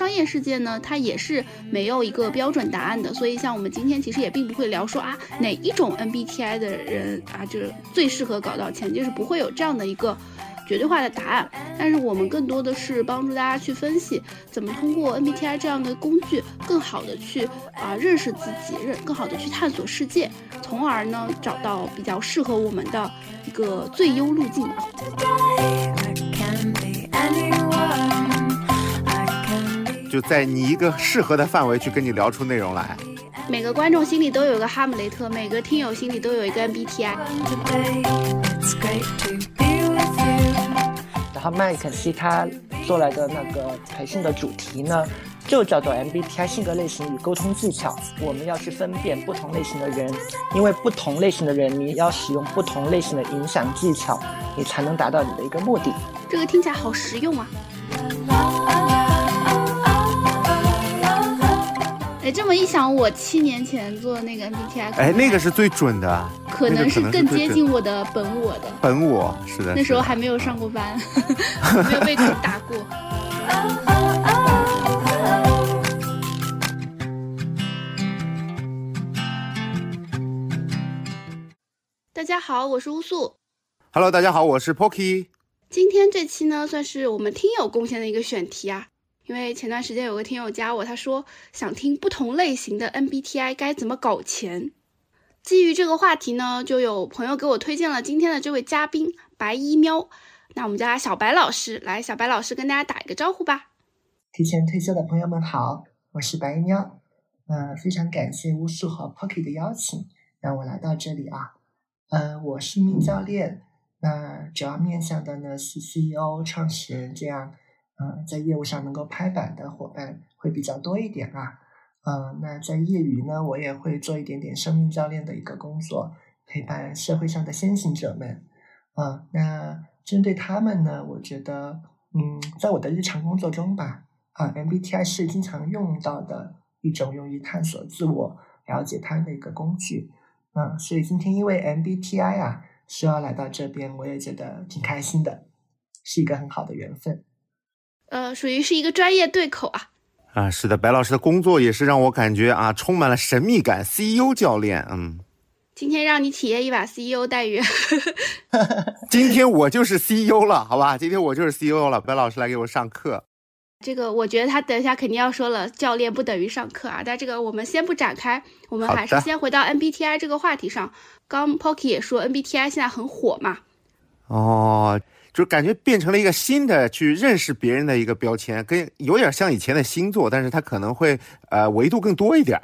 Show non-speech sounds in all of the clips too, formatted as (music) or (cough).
商业世界呢，它也是没有一个标准答案的。所以像我们今天其实也并不会聊说啊哪一种 MBTI 的人啊就是最适合搞到钱，就是不会有这样的一个。绝对化的答案，但是我们更多的是帮助大家去分析，怎么通过 MBTI 这样的工具，更好的去啊认识自己，认更好的去探索世界，从而呢找到比较适合我们的一个最优路径。就在你一个适合的范围去跟你聊出内容来。每个观众心里都有一个哈姆雷特，每个听友心里都有一个 MBTI。然后麦肯锡他做来的那个培训的主题呢，就叫做 MBTI 性格类型与沟通技巧。我们要去分辨不同类型的人，因为不同类型的人，你要使用不同类型的影响技巧，你才能达到你的一个目的。这个听起来好实用啊！哎，这么一想，我七年前做那个 MBTI，哎，那个是最准的，可能是更接近我的本我的。本我是的，那时候还没有上过班，(laughs) 没有被毒打过。大家好，我是乌素。Hello，大家好，我是 Pocky。今天这期呢，算是我们听友贡献的一个选题啊。因为前段时间有个听友加我，他说想听不同类型的 MBTI 该怎么搞钱。基于这个话题呢，就有朋友给我推荐了今天的这位嘉宾白衣喵。那我们叫他小白老师，来，小白老师跟大家打一个招呼吧。提前退休的朋友们好，我是白衣喵。嗯，非常感谢乌素和 Pocky 的邀请，让我来到这里啊。呃，我是一名教练，那主要面向的呢是 CEO、创始人这样。嗯，在业务上能够拍板的伙伴会比较多一点啊。嗯，那在业余呢，我也会做一点点生命教练的一个工作，陪伴社会上的先行者们。嗯，那针对他们呢，我觉得，嗯，在我的日常工作中吧，啊，MBTI 是经常用到的一种用于探索自我、了解他的一个工具。嗯，所以今天因为 MBTI 啊，需要来到这边，我也觉得挺开心的，是一个很好的缘分。呃，属于是一个专业对口啊。啊，是的，白老师的工作也是让我感觉啊，充满了神秘感。CEO 教练，嗯，今天让你体验一把 CEO 待遇。(laughs) 今天我就是 CEO 了，好吧？今天我就是 CEO 了，白老师来给我上课。这个我觉得他等一下肯定要说了，教练不等于上课啊。但这个我们先不展开，我们还是先回到 MBTI 这个话题上。刚 Pocky 也说 MBTI 现在很火嘛。哦。就感觉变成了一个新的去认识别人的一个标签，跟有点像以前的星座，但是它可能会呃维度更多一点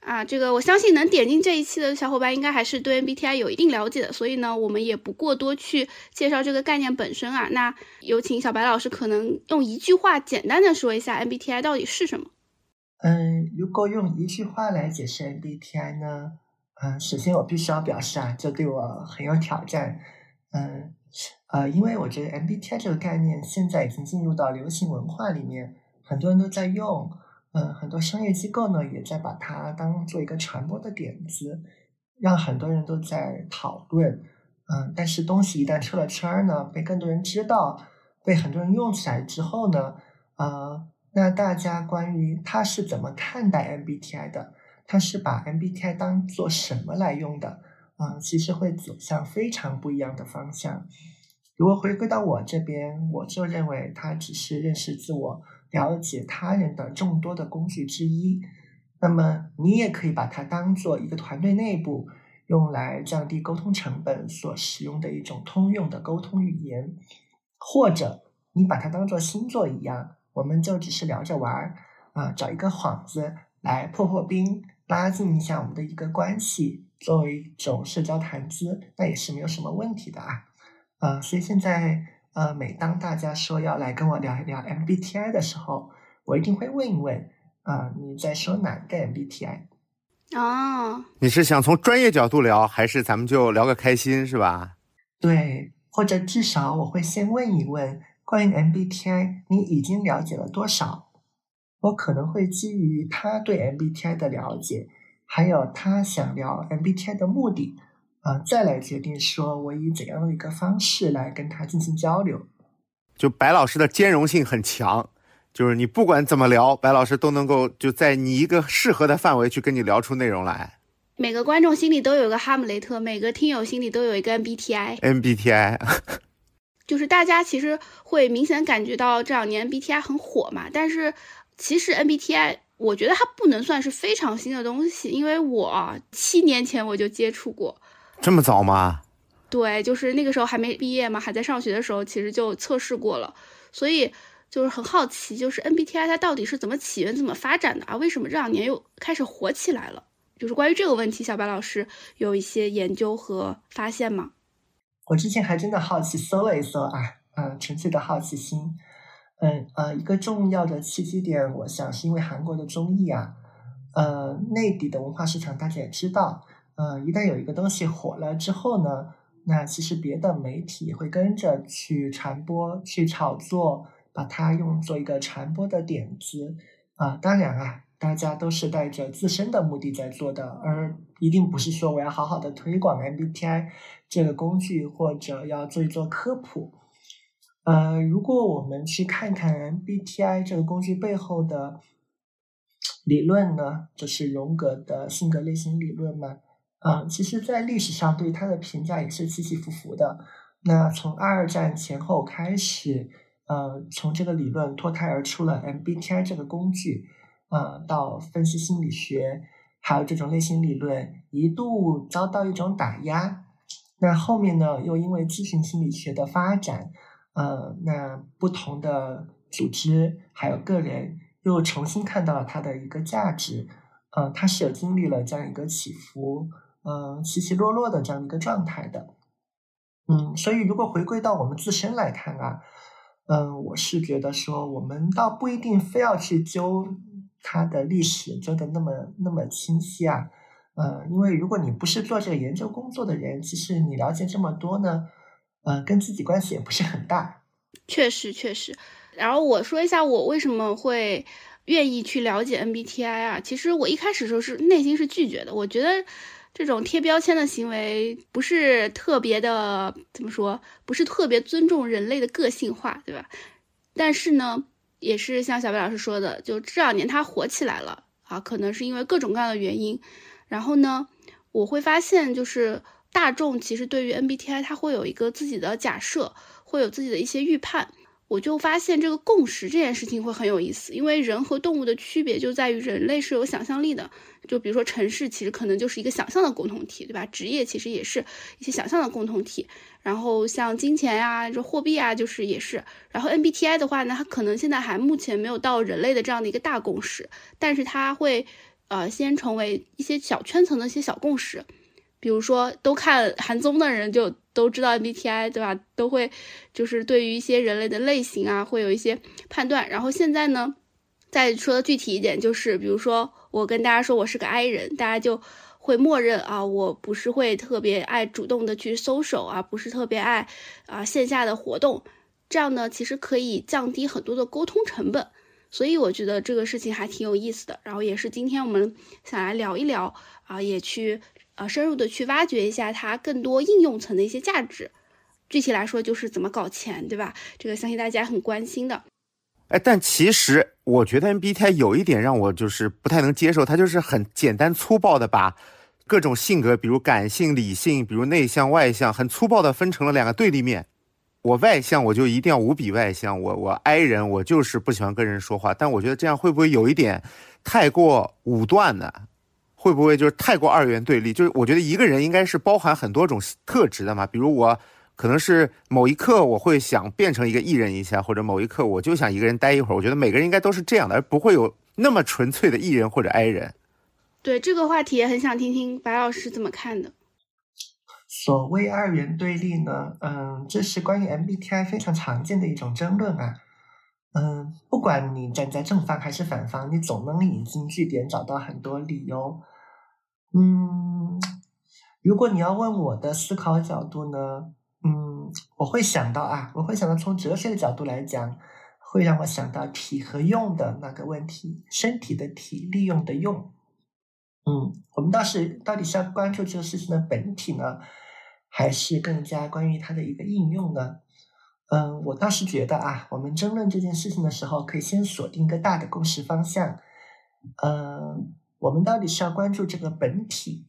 啊。这个我相信能点进这一期的小伙伴应该还是对 MBTI 有一定了解的，所以呢，我们也不过多去介绍这个概念本身啊。那有请小白老师，可能用一句话简单的说一下 MBTI 到底是什么？嗯，如果用一句话来解释 MBTI 呢？嗯，首先我必须要表示啊，这对我很有挑战。嗯。呃，因为我觉得 MBTI 这个概念现在已经进入到流行文化里面，很多人都在用，嗯，很多商业机构呢也在把它当做一个传播的点子，让很多人都在讨论，嗯，但是东西一旦出了圈儿呢，被更多人知道，被很多人用起来之后呢，呃，那大家关于他是怎么看待 MBTI 的，他是把 MBTI 当做什么来用的？啊，其实会走向非常不一样的方向。如果回归到我这边，我就认为它只是认识自我、了解他人的众多的工具之一。那么，你也可以把它当做一个团队内部用来降低沟通成本所使用的一种通用的沟通语言，或者你把它当做星座一样，我们就只是聊着玩儿啊，找一个幌子来破破冰，拉近一下我们的一个关系。作为一种社交谈资，那也是没有什么问题的啊。呃，所以现在呃，每当大家说要来跟我聊一聊 MBTI 的时候，我一定会问一问啊，你在说哪个 MBTI？哦，你是想从专业角度聊，还是咱们就聊个开心，是吧？对，或者至少我会先问一问关于 MBTI，你已经了解了多少？我可能会基于他对 MBTI 的了解。还有他想聊 MBTI 的目的，啊，再来决定说我以怎样的一个方式来跟他进行交流。就白老师的兼容性很强，就是你不管怎么聊，白老师都能够就在你一个适合的范围去跟你聊出内容来。每个观众心里都有个哈姆雷特，每个听友心里都有一个 MBTI。MBTI，(laughs) 就是大家其实会明显感觉到这两年 MBTI 很火嘛，但是其实 MBTI 我觉得它不能算是非常新的东西，因为我七年前我就接触过。这么早吗？对，就是那个时候还没毕业嘛，还在上学的时候，其实就测试过了，所以就是很好奇，就是 MBTI 它到底是怎么起源、怎么发展的啊？为什么这两年又开始火起来了？就是关于这个问题，小白老师有一些研究和发现吗？我之前还真的好奇搜了一搜啊，嗯，纯粹的好奇心，嗯呃，一个重要的契机点，我想是因为韩国的综艺啊，呃，内地的文化市场大家也知道。呃，一旦有一个东西火了之后呢，那其实别的媒体会跟着去传播、去炒作，把它用作一个传播的点子啊。当然啊，大家都是带着自身的目的在做的，而一定不是说我要好好的推广 MBTI 这个工具，或者要做一做科普。呃，如果我们去看看 MBTI 这个工具背后的理论呢，就是荣格的性格类型理论嘛。嗯，其实，在历史上对他的评价也是起起伏伏的。那从二战前后开始，呃，从这个理论脱胎而出了 MBTI 这个工具，呃，到分析心理学，还有这种类型理论一度遭到一种打压。那后面呢，又因为咨询心理学的发展，呃，那不同的组织还有个人又重新看到了它的一个价值。呃，它是有经历了这样一个起伏。嗯，起起落落的这样一个状态的，嗯，所以如果回归到我们自身来看啊，嗯，我是觉得说，我们倒不一定非要去揪它的历史，揪的那么那么清晰啊，嗯，因为如果你不是做这个研究工作的人，其实你了解这么多呢，嗯，跟自己关系也不是很大。确实，确实。然后我说一下我为什么会愿意去了解 MBTI 啊，其实我一开始时候是内心是拒绝的，我觉得。这种贴标签的行为不是特别的，怎么说？不是特别尊重人类的个性化，对吧？但是呢，也是像小白老师说的，就这两年它火起来了啊，可能是因为各种各样的原因。然后呢，我会发现，就是大众其实对于 MBTI 它会有一个自己的假设，会有自己的一些预判。我就发现这个共识这件事情会很有意思，因为人和动物的区别就在于人类是有想象力的。就比如说城市，其实可能就是一个想象的共同体，对吧？职业其实也是一些想象的共同体。然后像金钱呀、这货币啊，就是也是。然后 MBTI 的话呢，它可能现在还目前没有到人类的这样的一个大共识，但是它会呃先成为一些小圈层的一些小共识。比如说，都看韩综的人就都知道 MBTI，对吧？都会就是对于一些人类的类型啊，会有一些判断。然后现在呢，再说的具体一点，就是比如说我跟大家说我是个 I 人，大家就会默认啊，我不是会特别爱主动的去搜手啊，不是特别爱啊线下的活动。这样呢，其实可以降低很多的沟通成本。所以我觉得这个事情还挺有意思的。然后也是今天我们想来聊一聊啊，也去。啊，深入的去挖掘一下它更多应用层的一些价值，具体来说就是怎么搞钱，对吧？这个相信大家很关心的。哎，但其实我觉得 MBTI 有一点让我就是不太能接受，它就是很简单粗暴的把各种性格，比如感性、理性，比如内向、外向，很粗暴的分成了两个对立面。我外向，我就一定要无比外向；我我 I 人，我就是不喜欢跟人说话。但我觉得这样会不会有一点太过武断呢？会不会就是太过二元对立？就是我觉得一个人应该是包含很多种特质的嘛。比如我可能是某一刻我会想变成一个艺人一下，或者某一刻我就想一个人待一会儿。我觉得每个人应该都是这样的，而不会有那么纯粹的艺人或者 I 人。对这个话题也很想听听白老师怎么看的。所谓二元对立呢，嗯，这是关于 MBTI 非常常见的一种争论啊。嗯，不管你站在正方还是反方，你总能引经据典找到很多理由。嗯，如果你要问我的思考角度呢，嗯，我会想到啊，我会想到从哲学的角度来讲，会让我想到体和用的那个问题，身体的体，利用的用。嗯，我们倒是到底是要关注这个事情的本体呢，还是更加关于它的一个应用呢？嗯，我倒是觉得啊，我们争论这件事情的时候，可以先锁定一个大的共识方向。嗯，我们到底是要关注这个本体，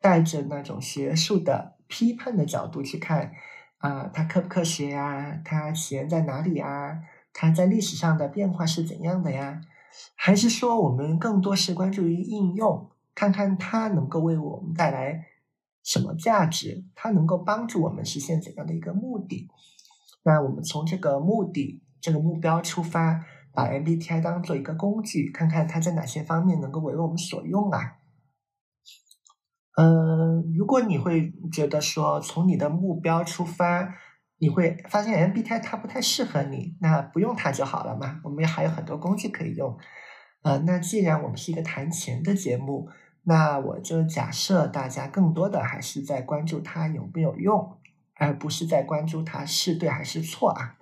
带着那种学术的批判的角度去看啊，它科不科学呀？它起源在哪里啊？它在历史上的变化是怎样的呀？还是说我们更多是关注于应用，看看它能够为我们带来什么价值？它能够帮助我们实现怎样的一个目的？那我们从这个目的、这个目标出发，把 MBTI 当做一个工具，看看它在哪些方面能够为我们所用啊？嗯，如果你会觉得说从你的目标出发，你会发现 MBTI 它不太适合你，那不用它就好了嘛。我们还有很多工具可以用。呃，那既然我们是一个谈钱的节目，那我就假设大家更多的还是在关注它有没有用，而不是在关注它是对还是错啊。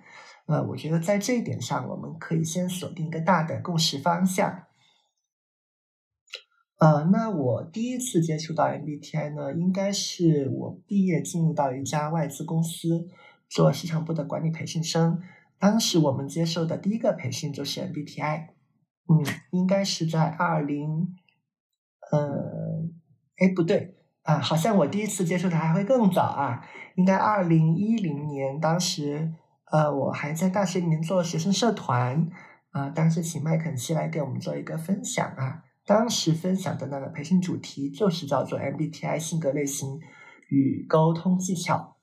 呃，我觉得在这一点上，我们可以先锁定一个大的共识方向。呃，那我第一次接触到 MBTI 呢，应该是我毕业进入到一家外资公司。做市场部的管理培训生，当时我们接受的第一个培训就是 MBTI，嗯，应该是在二零，呃，哎不对啊，好像我第一次接触的还会更早啊，应该二零一零年，当时呃我还在大学里面做学生社团啊，当时请麦肯锡来给我们做一个分享啊，当时分享的那个培训主题就是叫做 MBTI 性格类型与沟通技巧。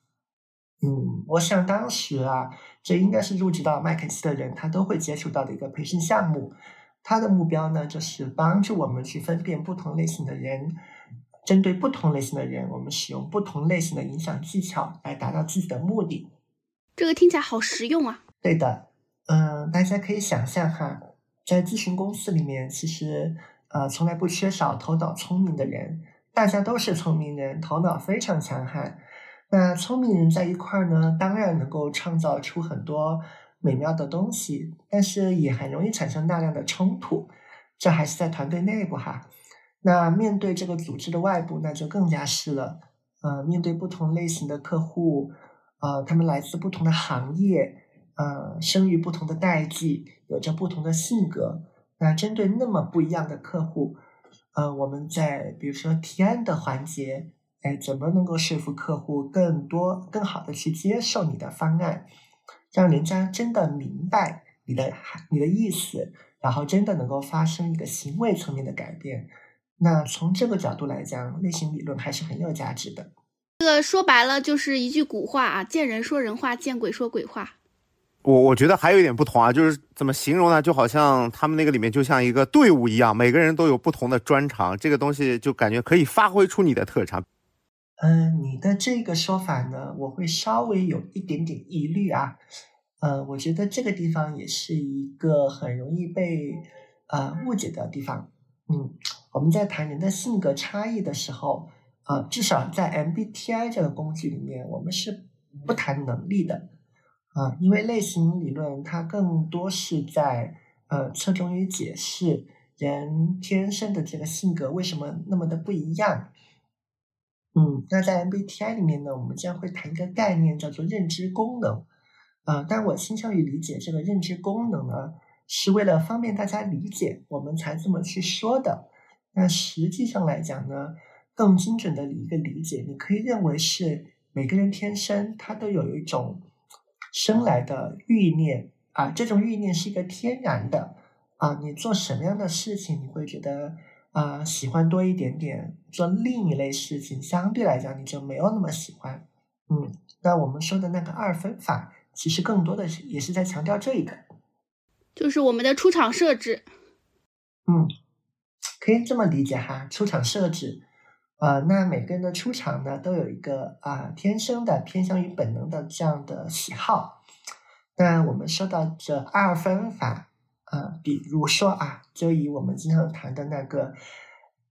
嗯，我想当时啊，这应该是入职到麦肯锡的人，他都会接触到的一个培训项目。他的目标呢，就是帮助我们去分辨不同类型的人，针对不同类型的人，我们使用不同类型的影响技巧来达到自己的目的。这个听起来好实用啊！对的，嗯，大家可以想象哈，在咨询公司里面，其实呃，从来不缺少头脑聪明的人，大家都是聪明人，头脑非常强悍。那聪明人在一块儿呢，当然能够创造出很多美妙的东西，但是也很容易产生大量的冲突。这还是在团队内部哈。那面对这个组织的外部，那就更加是了。呃，面对不同类型的客户，呃，他们来自不同的行业，呃，生于不同的代际，有着不同的性格。那针对那么不一样的客户，呃，我们在比如说提案的环节。哎，怎么能够说服客户更多、更好的去接受你的方案，让人家真的明白你的你的意思，然后真的能够发生一个行为层面的改变？那从这个角度来讲，类型理论还是很有价值的。这个说白了就是一句古话啊，见人说人话，见鬼说鬼话。我我觉得还有一点不同啊，就是怎么形容呢？就好像他们那个里面就像一个队伍一样，每个人都有不同的专长，这个东西就感觉可以发挥出你的特长。嗯，你的这个说法呢，我会稍微有一点点疑虑啊。呃，我觉得这个地方也是一个很容易被呃误解的地方。嗯，我们在谈人的性格差异的时候，呃，至少在 MBTI 这个工具里面，我们是不谈能力的啊，因为类型理论它更多是在呃侧重于解释人天生的这个性格为什么那么的不一样。嗯，那在 MBTI 里面呢，我们将会谈一个概念，叫做认知功能。呃，但我倾向于理解这个认知功能呢，是为了方便大家理解，我们才这么去说的。那实际上来讲呢，更精准的一个理解，你可以认为是每个人天生他都有一种生来的欲念啊，这种欲念是一个天然的啊，你做什么样的事情，你会觉得。啊，喜欢多一点点做另一类事情，相对来讲你就没有那么喜欢。嗯，那我们说的那个二分法，其实更多的是也是在强调这一个，就是我们的出场设置。嗯，可以这么理解哈，出场设置。呃，那每个人的出场呢，都有一个啊天生的偏向于本能的这样的喜好。那我们说到这二分法。啊，比如说啊，就以我们经常谈的那个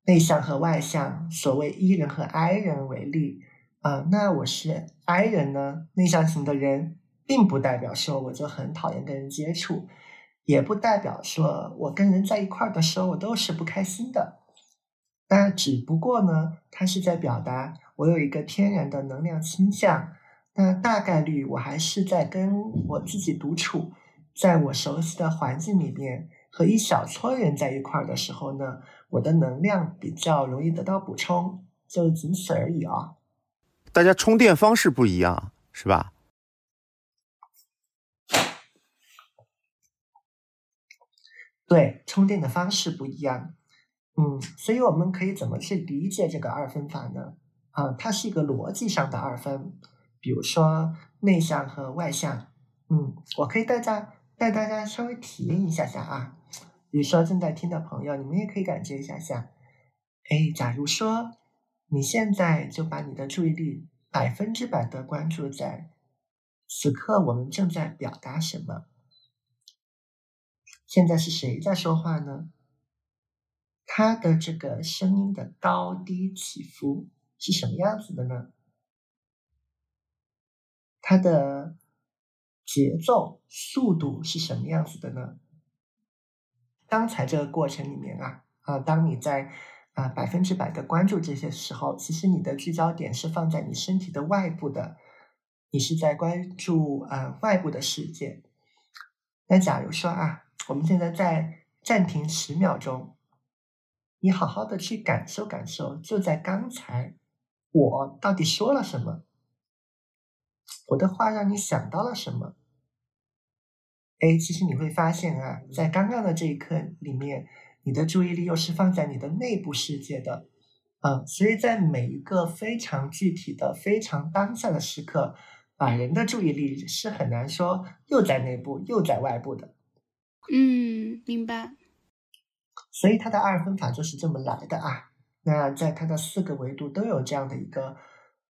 内向和外向，所谓 E 人和 I 人为例，啊，那我是 I 人呢，内向型的人，并不代表说我就很讨厌跟人接触，也不代表说我跟人在一块儿的时候我都是不开心的，那只不过呢，它是在表达我有一个天然的能量倾向，那大概率我还是在跟我自己独处，在我熟悉的环境里面和一小撮人在一块儿的时候呢，我的能量比较容易得到补充，就仅此而已啊。大家充电方式不一样，是吧？对，充电的方式不一样。嗯，所以我们可以怎么去理解这个二分法呢？啊，它是一个逻辑上的二分。比如说内向和外向，嗯，我可以带大带大家稍微体验一下下啊。比如说正在听的朋友，你们也可以感觉一下下。哎，假如说你现在就把你的注意力百分之百的关注在此刻我们正在表达什么。现在是谁在说话呢？他的这个声音的高低起伏是什么样子的呢？他的节奏、速度是什么样子的呢？刚才这个过程里面啊，啊，当你在啊百分之百的关注这些时候，其实你的聚焦点是放在你身体的外部的，你是在关注啊外部的世界。那假如说啊。我们现在在暂停十秒钟，你好好的去感受感受，就在刚才，我到底说了什么？我的话让你想到了什么？哎，其实你会发现啊，在刚刚的这一刻里面，你的注意力又是放在你的内部世界的，嗯，所以在每一个非常具体的、非常当下的时刻，把人的注意力是很难说又在内部又在外部的。嗯，明白。所以它的二分法就是这么来的啊。那在它的四个维度都有这样的一个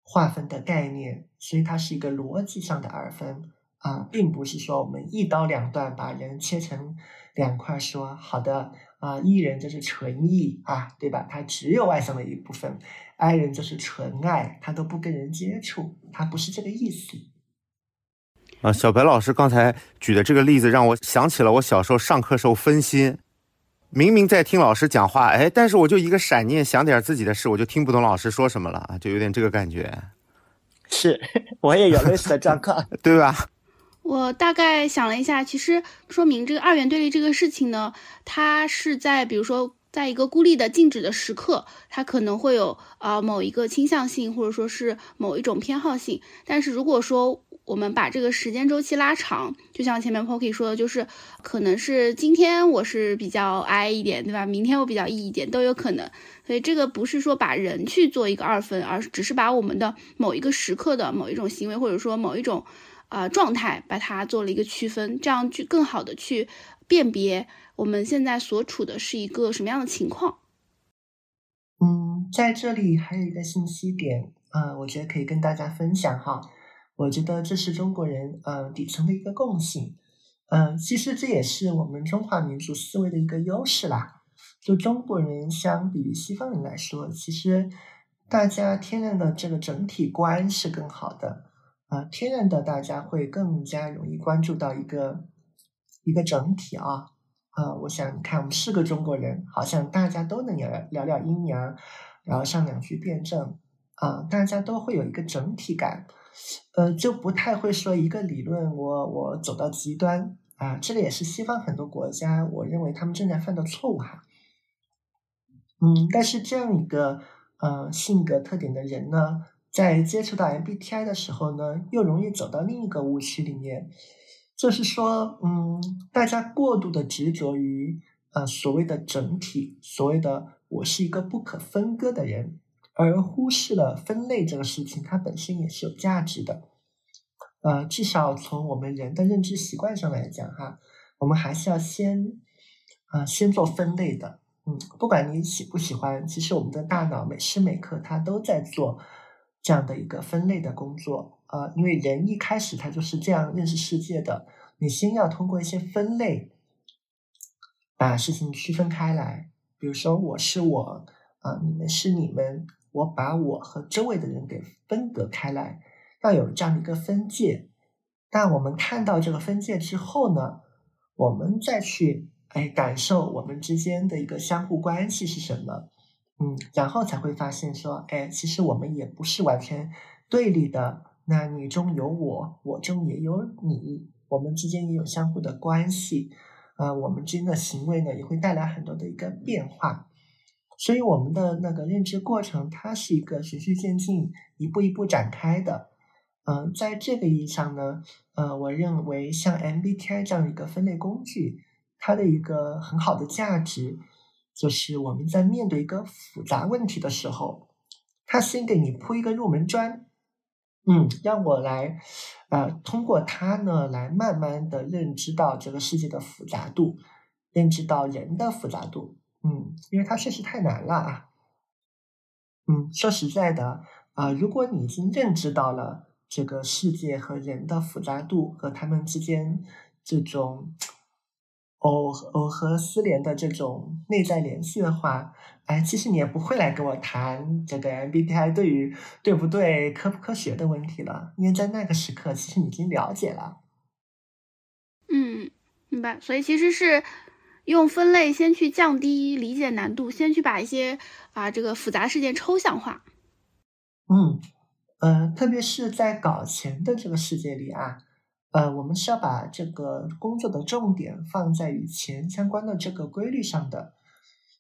划分的概念，所以它是一个逻辑上的二分啊，并不是说我们一刀两断把人切成两块，说好的啊，E 人就是纯 E 啊，对吧？他只有外向的一部分，I 人就是纯爱，他都不跟人接触，他不是这个意思。啊，小白老师刚才举的这个例子让我想起了我小时候上课时候分心，明明在听老师讲话，哎，但是我就一个闪念想点自己的事，我就听不懂老师说什么了啊，就有点这个感觉。是，(laughs) 我也有类似的状况，(laughs) 对吧？我大概想了一下，其实说明这个二元对立这个事情呢，它是在比如说在一个孤立的静止的时刻，它可能会有啊某一个倾向性，或者说是某一种偏好性，但是如果说我们把这个时间周期拉长，就像前面 Pocky 说的，就是可能是今天我是比较 I 一点，对吧？明天我比较 E 一点都有可能。所以这个不是说把人去做一个二分，而是只是把我们的某一个时刻的某一种行为，或者说某一种啊状态，把它做了一个区分，这样去更好的去辨别我们现在所处的是一个什么样的情况。嗯，在这里还有一个信息点，呃，我觉得可以跟大家分享哈。我觉得这是中国人呃底层的一个共性，嗯，其实这也是我们中华民族思维的一个优势啦。就中国人相比于西方人来说，其实大家天然的这个整体观是更好的，啊，天然的大家会更加容易关注到一个一个整体啊，啊，我想你看我们是个中国人，好像大家都能聊聊聊阴阳，然后上两句辩证，啊，大家都会有一个整体感。呃，就不太会说一个理论，我我走到极端啊，这个也是西方很多国家，我认为他们正在犯的错误哈。嗯，但是这样一个呃性格特点的人呢，在接触到 MBTI 的时候呢，又容易走到另一个误区里面，就是说，嗯，大家过度的执着于呃所谓的整体，所谓的我是一个不可分割的人。而忽视了分类这个事情，它本身也是有价值的。呃，至少从我们人的认知习惯上来讲，哈，我们还是要先，啊，先做分类的。嗯，不管你喜不喜欢，其实我们的大脑每时每刻它都在做这样的一个分类的工作。啊，因为人一开始他就是这样认识世界的。你先要通过一些分类，把事情区分开来。比如说，我是我，啊，你们是你们。我把我和周围的人给分隔开来，要有这样的一个分界。但我们看到这个分界之后呢，我们再去哎感受我们之间的一个相互关系是什么，嗯，然后才会发现说，哎，其实我们也不是完全对立的，那你中有我，我中也有你，我们之间也有相互的关系，呃，我们之间的行为呢也会带来很多的一个变化，所以我们的那个认知过程，它是一个循序渐进、一步一步展开的。嗯，在这个意义上呢，呃，我认为像 MBTI 这样一个分类工具，它的一个很好的价值，就是我们在面对一个复杂问题的时候，它先给你铺一个入门砖，嗯，让我来，呃，通过它呢，来慢慢的认知到这个世界的复杂度，认知到人的复杂度，嗯，因为它确实太难了啊，嗯，说实在的啊，如果你已经认知到了。这个世界和人的复杂度和他们之间这种偶偶合丝连的这种内在联系的话，哎，其实你也不会来跟我谈这个 MBTI 对于对不对、科不科学的问题了，因为在那个时刻，其实你已经了解了。嗯，明白。所以其实是用分类先去降低理解难度，先去把一些啊这个复杂事件抽象化。嗯。呃，特别是在搞钱的这个世界里啊，呃，我们是要把这个工作的重点放在与钱相关的这个规律上的。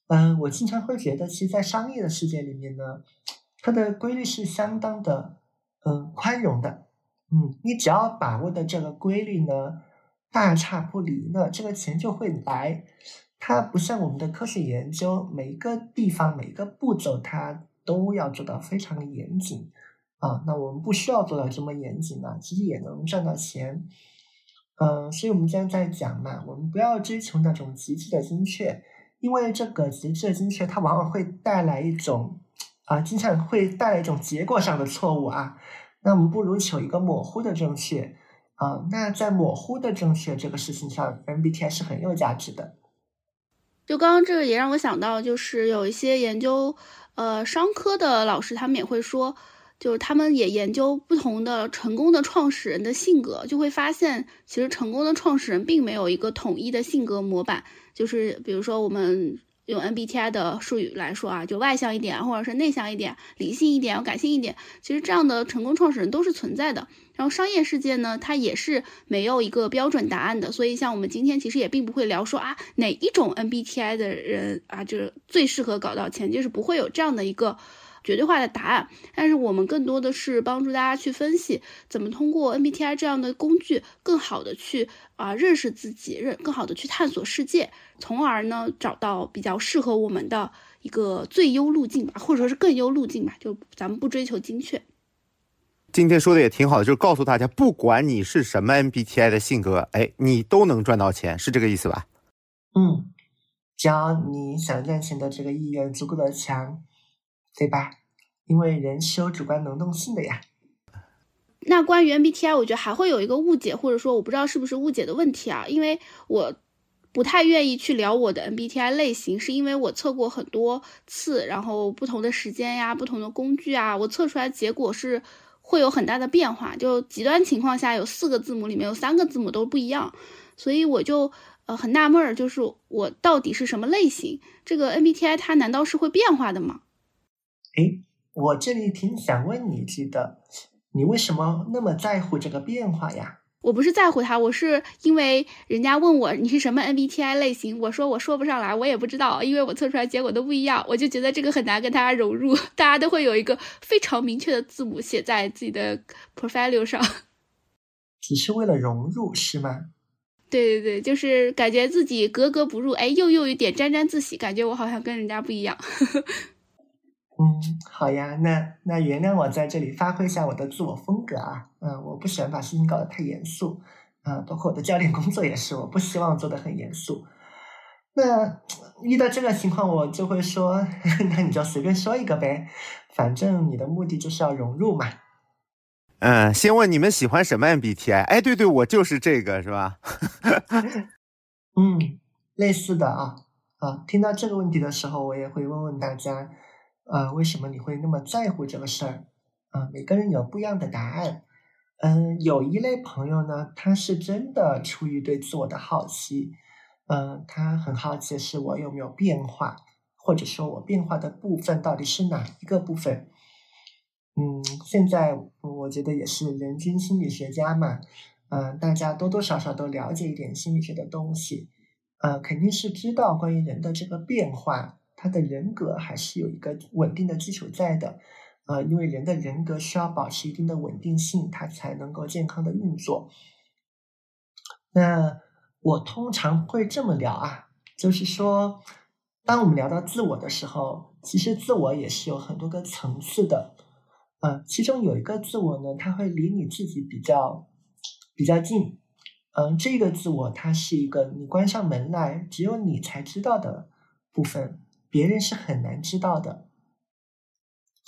嗯，我经常会觉得，其实，在商业的世界里面呢，它的规律是相当的，嗯，宽容的。嗯，你只要把握的这个规律呢，大差不离呢，这个钱就会来。它不像我们的科学研究，每一个地方、每一个步骤，它都要做到非常的严谨。啊，那我们不需要做到这么严谨呢，其实也能赚到钱。嗯，所以我们今天在讲嘛，我们不要追求那种极致的精确，因为这个极致的精确，它往往会带来一种啊，经常会带来一种结果上的错误啊。那我们不如求一个模糊的正确啊。那在模糊的正确这个事情上，MBTI 是很有价值的。就刚刚这个也让我想到，就是有一些研究呃商科的老师，他们也会说。就是他们也研究不同的成功的创始人的性格，就会发现，其实成功的创始人并没有一个统一的性格模板。就是比如说，我们用 MBTI 的术语来说啊，就外向一点，或者是内向一点，理性一点，要感性一点。其实这样的成功创始人都是存在的。然后商业世界呢，它也是没有一个标准答案的。所以像我们今天其实也并不会聊说啊，哪一种 MBTI 的人啊，就是最适合搞到钱，就是不会有这样的一个。绝对化的答案，但是我们更多的是帮助大家去分析，怎么通过 MBTI 这样的工具，更好的去啊认识自己，认更好的去探索世界，从而呢找到比较适合我们的一个最优路径吧，或者说是更优路径吧，就咱们不追求精确。今天说的也挺好的，就是告诉大家，不管你是什么 MBTI 的性格，哎，你都能赚到钱，是这个意思吧？嗯，只要你想赚钱的这个意愿足够的强。对吧？因为人是有主观能动性的呀。那关于 MBTI，我觉得还会有一个误解，或者说我不知道是不是误解的问题啊。因为我不太愿意去聊我的 MBTI 类型，是因为我测过很多次，然后不同的时间呀、不同的工具啊，我测出来结果是会有很大的变化。就极端情况下，有四个字母里面有三个字母都不一样，所以我就呃很纳闷儿，就是我到底是什么类型？这个 MBTI 它难道是会变化的吗？哎，我这里挺想问你一句的，你为什么那么在乎这个变化呀？我不是在乎它，我是因为人家问我你是什么 MBTI 类型，我说我说不上来，我也不知道，因为我测出来结果都不一样，我就觉得这个很难跟大家融入，(laughs) 大家都会有一个非常明确的字母写在自己的 profile 上，只是为了融入是吗？对对对，就是感觉自己格格不入，哎，又又有点沾沾自喜，感觉我好像跟人家不一样。(laughs) 嗯，好呀，那那原谅我在这里发挥一下我的自我风格啊，嗯，我不喜欢把事情搞得太严肃，啊，包括我的教练工作也是，我不希望做的很严肃。那遇到这个情况，我就会说，(laughs) 那你就随便说一个呗，反正你的目的就是要融入嘛。嗯，先问你们喜欢什么 MBTI？哎，对对，我就是这个，是吧？(laughs) 嗯，类似的啊，啊，听到这个问题的时候，我也会问问大家。呃，为什么你会那么在乎这个事儿？啊，每个人有不一样的答案。嗯，有一类朋友呢，他是真的出于对自我的好奇，嗯，他很好奇是我有没有变化，或者说我变化的部分到底是哪一个部分？嗯，现在我觉得也是人均心理学家嘛，嗯，大家多多少少都了解一点心理学的东西，呃，肯定是知道关于人的这个变化，他的人格还是有一个稳定的基础在的，呃，因为人的人格需要保持一定的稳定性，它才能够健康的运作。那我通常会这么聊啊，就是说，当我们聊到自我的时候，其实自我也是有很多个层次的，呃，其中有一个自我呢，它会离你自己比较比较近，嗯，这个自我它是一个你关上门来只有你才知道的部分，别人是很难知道的，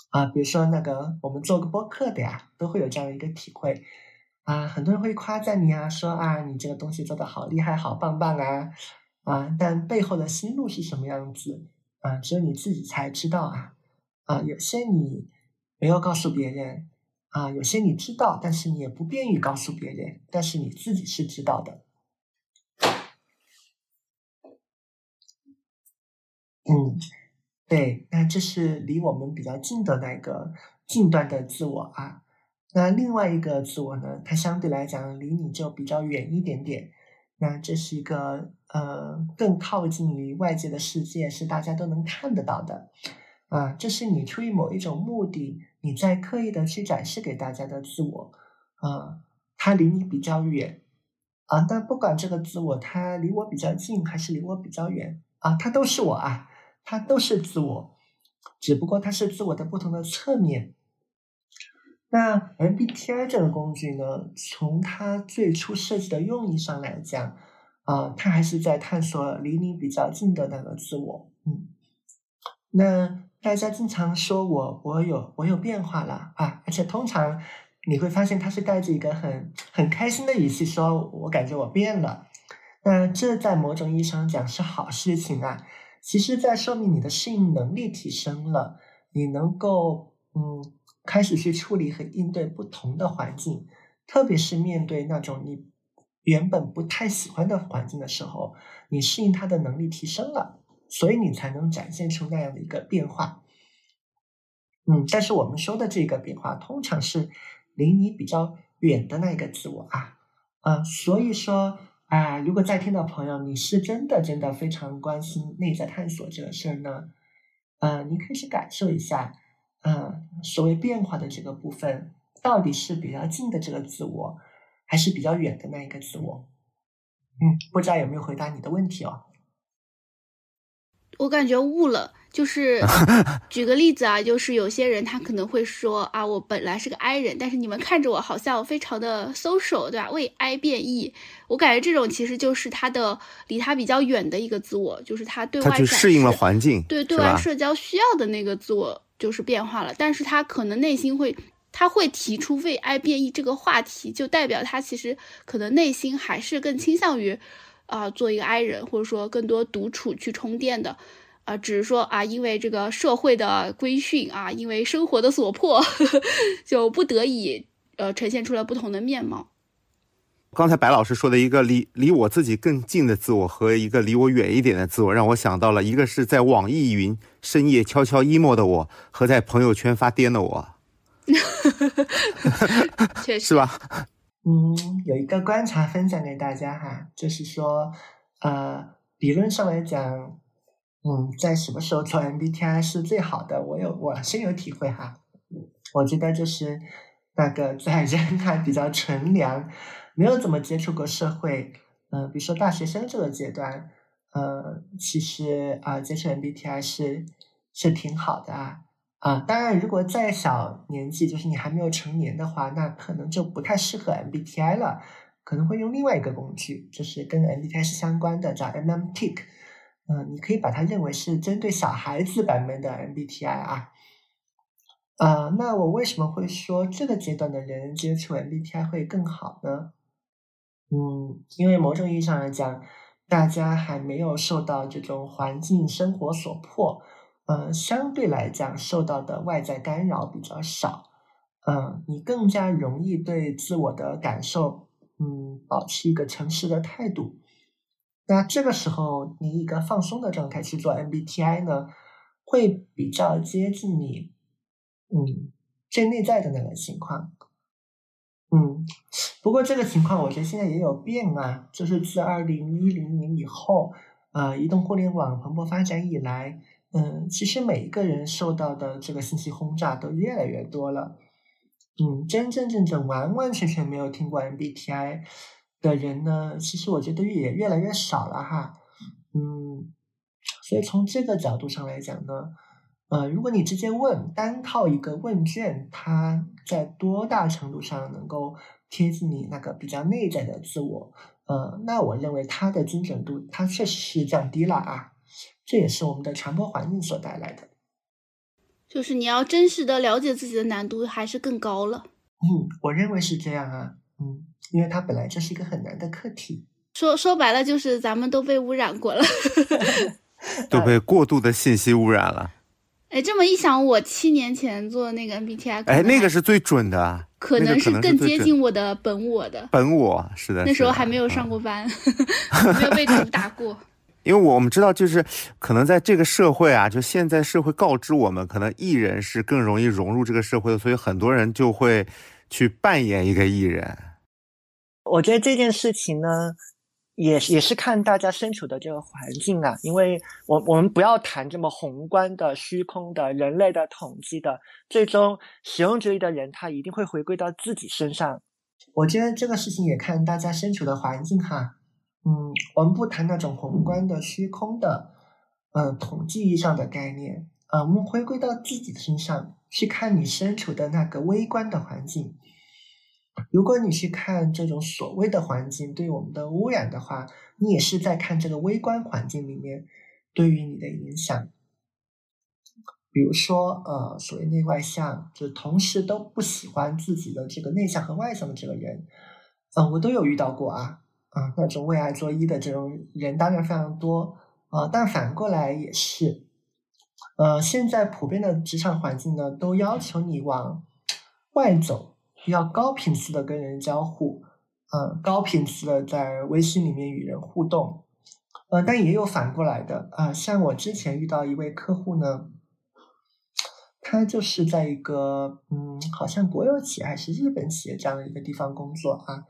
啊，比如说那个我们做个播客的呀，都会有这样一个体会。啊，很多人会夸赞你啊，说啊，你这个东西做的好厉害，好棒棒啊，啊，但背后的心路是什么样子啊？只有你自己才知道啊，啊，有些你没有告诉别人啊，有些你知道，但是你也不便于告诉别人，但是你自己是知道的。嗯，对，那这是离我们比较近的那个近端的自我啊。那另外一个自我呢，它相对来讲离你就比较远一点点。那这是一个呃更靠近于外界的世界，是大家都能看得到的啊。这是你出于某一种目的，你在刻意的去展示给大家的自我啊。它离你比较远啊，但不管这个自我它离我比较近还是离我比较远啊，它都是我啊，它都是自我，只不过它是自我的不同的侧面。那 MBTI 这个工具呢，从它最初设计的用意上来讲，啊，它还是在探索离你比较近的那个自我。嗯，那大家经常说我我有我有变化了啊，而且通常你会发现他是带着一个很很开心的语气说，我感觉我变了。那这在某种意义上讲是好事情啊，其实在说明你的适应能力提升了，你能够嗯。开始去处理和应对不同的环境，特别是面对那种你原本不太喜欢的环境的时候，你适应它的能力提升了，所以你才能展现出那样的一个变化。嗯，但是我们说的这个变化，通常是离你比较远的那一个自我啊，嗯，所以说啊，如果在听的朋友，你是真的真的非常关心内在探索这个事儿呢，嗯，你可以去感受一下。嗯，所谓变化的这个部分，到底是比较近的这个自我，还是比较远的那一个自我？嗯，不知道有没有回答你的问题哦？我感觉悟了，就是 (laughs) 举个例子啊，就是有些人他可能会说啊，我本来是个 I 人，但是你们看着我好像非常的 social，对吧？为 I 变 E，，我感觉这种其实就是他的离他比较远的一个自我，就是他对外适应了环境，对对外社交需要的那个自我。就是变化了，但是他可能内心会，他会提出为爱变异这个话题，就代表他其实可能内心还是更倾向于，啊，做一个 I 人，或者说更多独处去充电的，啊，只是说啊，因为这个社会的规训啊，因为生活的所迫，(laughs) 就不得已，呃，呈现出了不同的面貌。刚才白老师说的一个离离我自己更近的自我和一个离我远一点的自我，让我想到了一个是在网易云深夜悄悄 emo 的我，和在朋友圈发癫的我，(laughs) 确实 (laughs) 是吧？嗯，有一个观察分享给大家哈，就是说，呃，理论上来讲，嗯，在什么时候做 MBTI 是最好的？我有我深有体会哈。我觉得就是那个在人还比较纯良。没有怎么接触过社会，嗯，比如说大学生这个阶段，呃，其实啊，接触 MBTI 是是挺好的啊，啊，当然，如果再小年纪，就是你还没有成年的话，那可能就不太适合 MBTI 了，可能会用另外一个工具，就是跟 MBTI 是相关的，叫 MMTick，嗯，你可以把它认为是针对小孩子版本的 MBTI 啊，啊，那我为什么会说这个阶段的人接触 MBTI 会更好呢？嗯，因为某种意义上来讲，大家还没有受到这种环境生活所迫，呃，相对来讲受到的外在干扰比较少，嗯，你更加容易对自我的感受，嗯，保持一个诚实的态度。那这个时候，你一个放松的状态去做 MBTI 呢，会比较接近你，嗯，最内在的那个情况。嗯，不过这个情况我觉得现在也有变啊，就是自二零一零年以后，呃，移动互联网蓬勃发展以来，嗯，其实每一个人受到的这个信息轰炸都越来越多了。嗯，真真正正完完全全没有听过 MBTI 的人呢，其实我觉得也越来越少了哈。嗯，所以从这个角度上来讲呢，呃，如果你直接问，单靠一个问卷，它在多大程度上能够贴近你那个比较内在的自我，呃，那我认为它的精准度它确实是降低了啊，这也是我们的传播环境所带来的。就是你要真实的了解自己的难度还是更高了。嗯，我认为是这样啊。嗯，因为它本来就是一个很难的课题。说说白了，就是咱们都被污染过了 (laughs) (laughs) 都被过度的信息污染了。哎，这么一想，我七年前做那个 MBTI，哎，那个是最准的，可能是更接近我的本我的。本我是的，那时候还没有上过班，(laughs) 没有被毒打过。因为我们知道，就是可能在这个社会啊，就现在社会告知我们，可能艺人是更容易融入这个社会的，所以很多人就会去扮演一个艺人。我觉得这件事情呢，也也是看大家身处的这个环境啊，因为我我们不要谈这么宏观的、虚空的、人类的统计的，最终使用主义的人，他一定会回归到自己身上。我觉得这个事情也看大家身处的环境哈。嗯，我们不谈那种宏观的、虚空的，呃，统计意义上的概念，呃，我们回归到自己的身上去看你身处的那个微观的环境。如果你去看这种所谓的环境对我们的污染的话，你也是在看这个微观环境里面对于你的影响。比如说，呃，所谓内外向，就同时都不喜欢自己的这个内向和外向的这个人，嗯，我都有遇到过啊。啊，那种为爱作揖的这种人当然非常多啊，但反过来也是，呃，现在普遍的职场环境呢，都要求你往外走，要高频次的跟人交互，嗯，高频次的在微信里面与人互动，呃，但也有反过来的啊，像我之前遇到一位客户呢，他就是在一个嗯，好像国有企业还是日本企业这样的一个地方工作啊。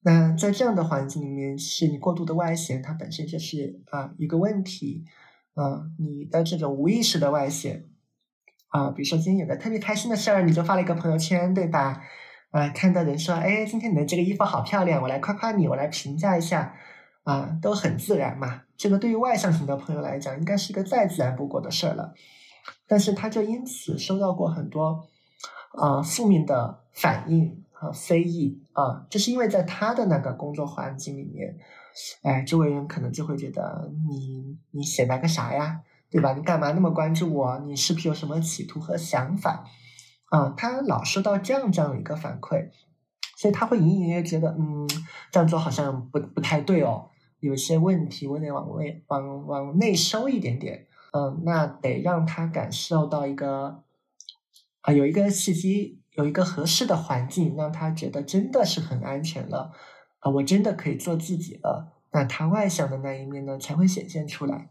那在这样的环境里面，是你过度的外显，它本身就是啊一个问题，啊，你的这种无意识的外显，啊，比如说今天有个特别开心的事儿，你就发了一个朋友圈，对吧？啊，看到人说，哎，今天你的这个衣服好漂亮，我来夸夸你，我来评价一下，啊，都很自然嘛。这个对于外向型的朋友来讲，应该是一个再自然不过的事儿了，但是他就因此收到过很多啊负面的反应。啊，非议啊，就是因为在他的那个工作环境里面，哎，周围人可能就会觉得你你显摆个啥呀，对吧？你干嘛那么关注我？你是不是有什么企图和想法？啊，他老收到这样这样的一个反馈，所以他会隐隐约约觉得，嗯，这样做好像不不太对哦，有些问题，我得往内往往内收一点点。嗯，那得让他感受到一个啊，有一个契机。有一个合适的环境，让他觉得真的是很安全了，啊，我真的可以做自己了，那他外向的那一面呢，才会显现出来。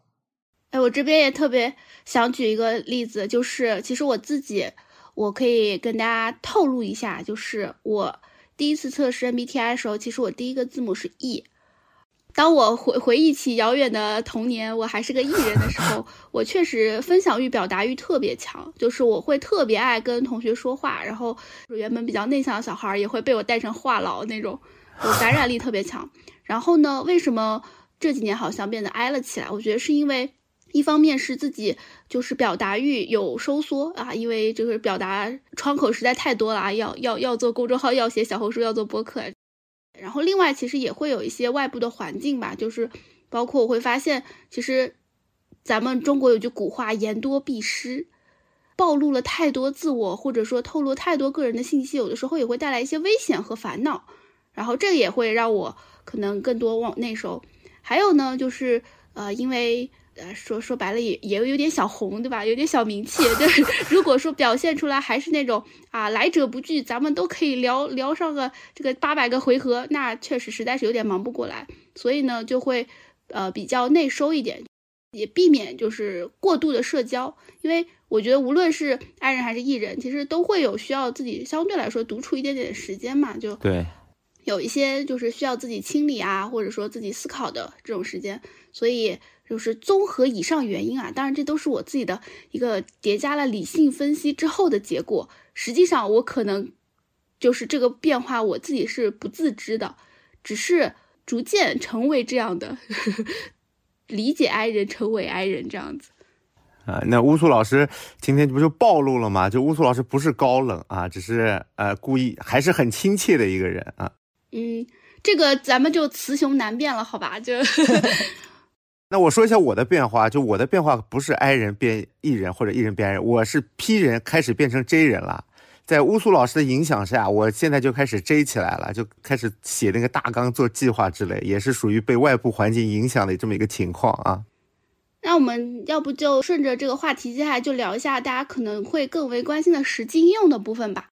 哎，我这边也特别想举一个例子，就是其实我自己，我可以跟大家透露一下，就是我第一次测试 MBTI 的时候，其实我第一个字母是 E。当我回回忆起遥远的童年，我还是个艺人的时候，(laughs) 我确实分享欲、表达欲特别强，就是我会特别爱跟同学说话，然后原本比较内向的小孩也会被我带成话痨那种，我感染力特别强。然后呢，为什么这几年好像变得挨了起来？我觉得是因为一方面是自己就是表达欲有收缩啊，因为就是表达窗口实在太多了啊，要要要做公众号，要写小红书，要做播客。然后，另外其实也会有一些外部的环境吧，就是包括我会发现，其实咱们中国有句古话“言多必失”，暴露了太多自我，或者说透露太多个人的信息，有的时候也会带来一些危险和烦恼。然后这个也会让我可能更多往内收。还有呢，就是呃，因为。呃，说说白了也也有点小红，对吧？有点小名气。(laughs) 对如果说表现出来还是那种啊来者不拒，咱们都可以聊聊上个这个八百个回合，那确实实在是有点忙不过来。所以呢，就会呃比较内收一点，也避免就是过度的社交。因为我觉得无论是 I 人还是 E 人，其实都会有需要自己相对来说独处一点点的时间嘛，就对，有一些就是需要自己清理啊，或者说自己思考的这种时间，所以就是综合以上原因啊，当然这都是我自己的一个叠加了理性分析之后的结果。实际上我可能就是这个变化，我自己是不自知的，只是逐渐成为这样的，(laughs) 理解 I 人，成为 I 人这样子。啊，那乌苏老师今天不就暴露了吗？就乌苏老师不是高冷啊，只是呃故意，还是很亲切的一个人啊。嗯，这个咱们就雌雄难辨了，好吧？就 (laughs) 那我说一下我的变化，就我的变化不是 I 人变 E 人或者 E 人变 I 人，我是 P 人开始变成 J 人了。在乌苏老师的影响下，我现在就开始 J 起来了，就开始写那个大纲、做计划之类，也是属于被外部环境影响的这么一个情况啊。那我们要不就顺着这个话题，接下来就聊一下大家可能会更为关心的实际应用的部分吧。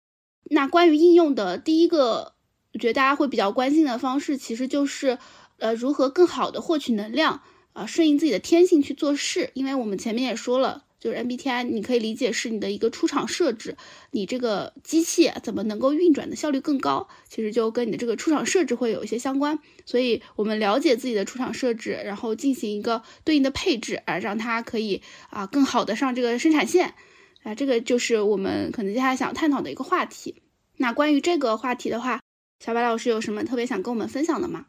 那关于应用的第一个，我觉得大家会比较关心的方式，其实就是呃如何更好的获取能量，啊顺应自己的天性去做事。因为我们前面也说了。就是 MBTI，你可以理解是你的一个出厂设置，你这个机器怎么能够运转的效率更高，其实就跟你的这个出厂设置会有一些相关。所以我们了解自己的出厂设置，然后进行一个对应的配置，啊，让它可以啊更好的上这个生产线，啊，这个就是我们可能接下来想探讨的一个话题。那关于这个话题的话，小白老师有什么特别想跟我们分享的吗？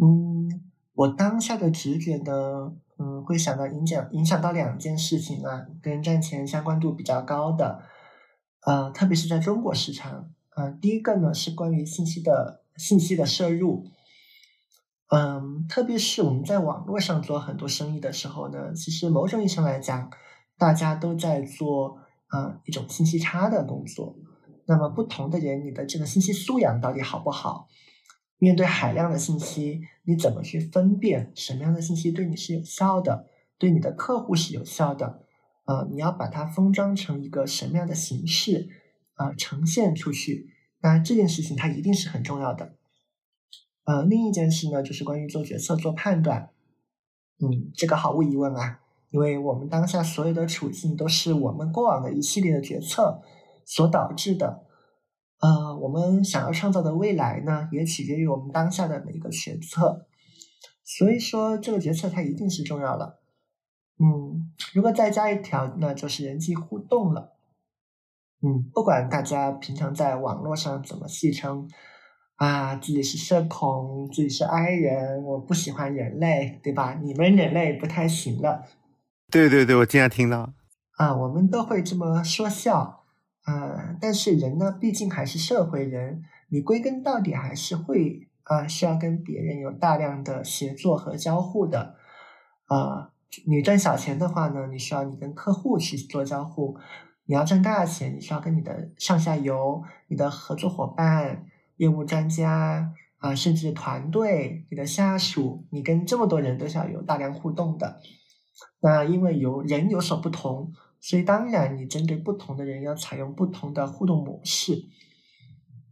嗯，我当下的直觉呢？嗯，会想到影响影响到两件事情啊，跟赚钱相关度比较高的，呃，特别是在中国市场，呃，第一个呢是关于信息的信息的摄入，嗯，特别是我们在网络上做很多生意的时候呢，其实某种意义上来讲，大家都在做呃一种信息差的工作，那么不同的人，你的这个信息素养到底好不好？面对海量的信息，你怎么去分辨什么样的信息对你是有效的，对你的客户是有效的？呃，你要把它封装成一个什么样的形式，呃，呈现出去？那这件事情它一定是很重要的。呃，另一件事呢，就是关于做决策、做判断。嗯，这个毫无疑问啊，因为我们当下所有的处境都是我们过往的一系列的决策所导致的。呃，我们想要创造的未来呢，也取决于我们当下的每一个决策。所以说，这个决策它一定是重要的。嗯，如果再加一条，那就是人际互动了。嗯，不管大家平常在网络上怎么戏称啊，自己是社恐，自己是 I 人，我不喜欢人类，对吧？你们人类不太行了。对对对，我经常听到。啊，我们都会这么说笑。呃，但是人呢，毕竟还是社会人，你归根到底还是会啊，需要跟别人有大量的协作和交互的。啊，你赚小钱的话呢，你需要你跟客户去做交互；你要赚大钱，你需要跟你的上下游、你的合作伙伴、业务专家啊，甚至团队、你的下属，你跟这么多人都是要有大量互动的。那因为有人有所不同。所以，当然，你针对不同的人要采用不同的互动模式。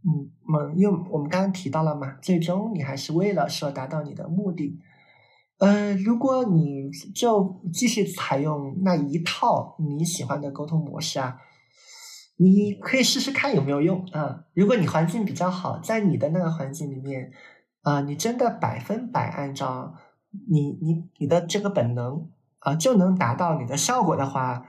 嗯，么，因为我们刚刚提到了嘛，最终你还是为了说达到你的目的。呃，如果你就继续采用那一套你喜欢的沟通模式啊，你可以试试看有没有用啊。如果你环境比较好，在你的那个环境里面，啊，你真的百分百按照你你你的这个本能啊，就能达到你的效果的话。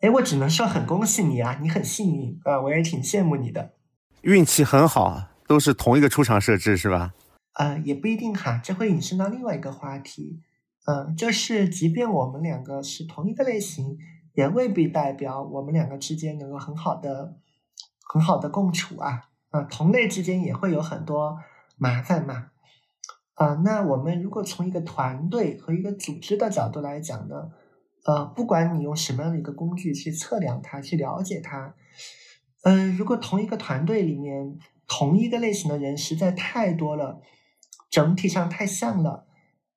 哎，我只能说很恭喜你啊，你很幸运啊，我也挺羡慕你的，运气很好，都是同一个出厂设置是吧？呃，也不一定哈，这会引申到另外一个话题，嗯，就是即便我们两个是同一个类型，也未必代表我们两个之间能够很好的、很好的共处啊，啊，同类之间也会有很多麻烦嘛，啊，那我们如果从一个团队和一个组织的角度来讲呢？呃，不管你用什么样的一个工具去测量它，去了解它，嗯，如果同一个团队里面同一个类型的人实在太多了，整体上太像了，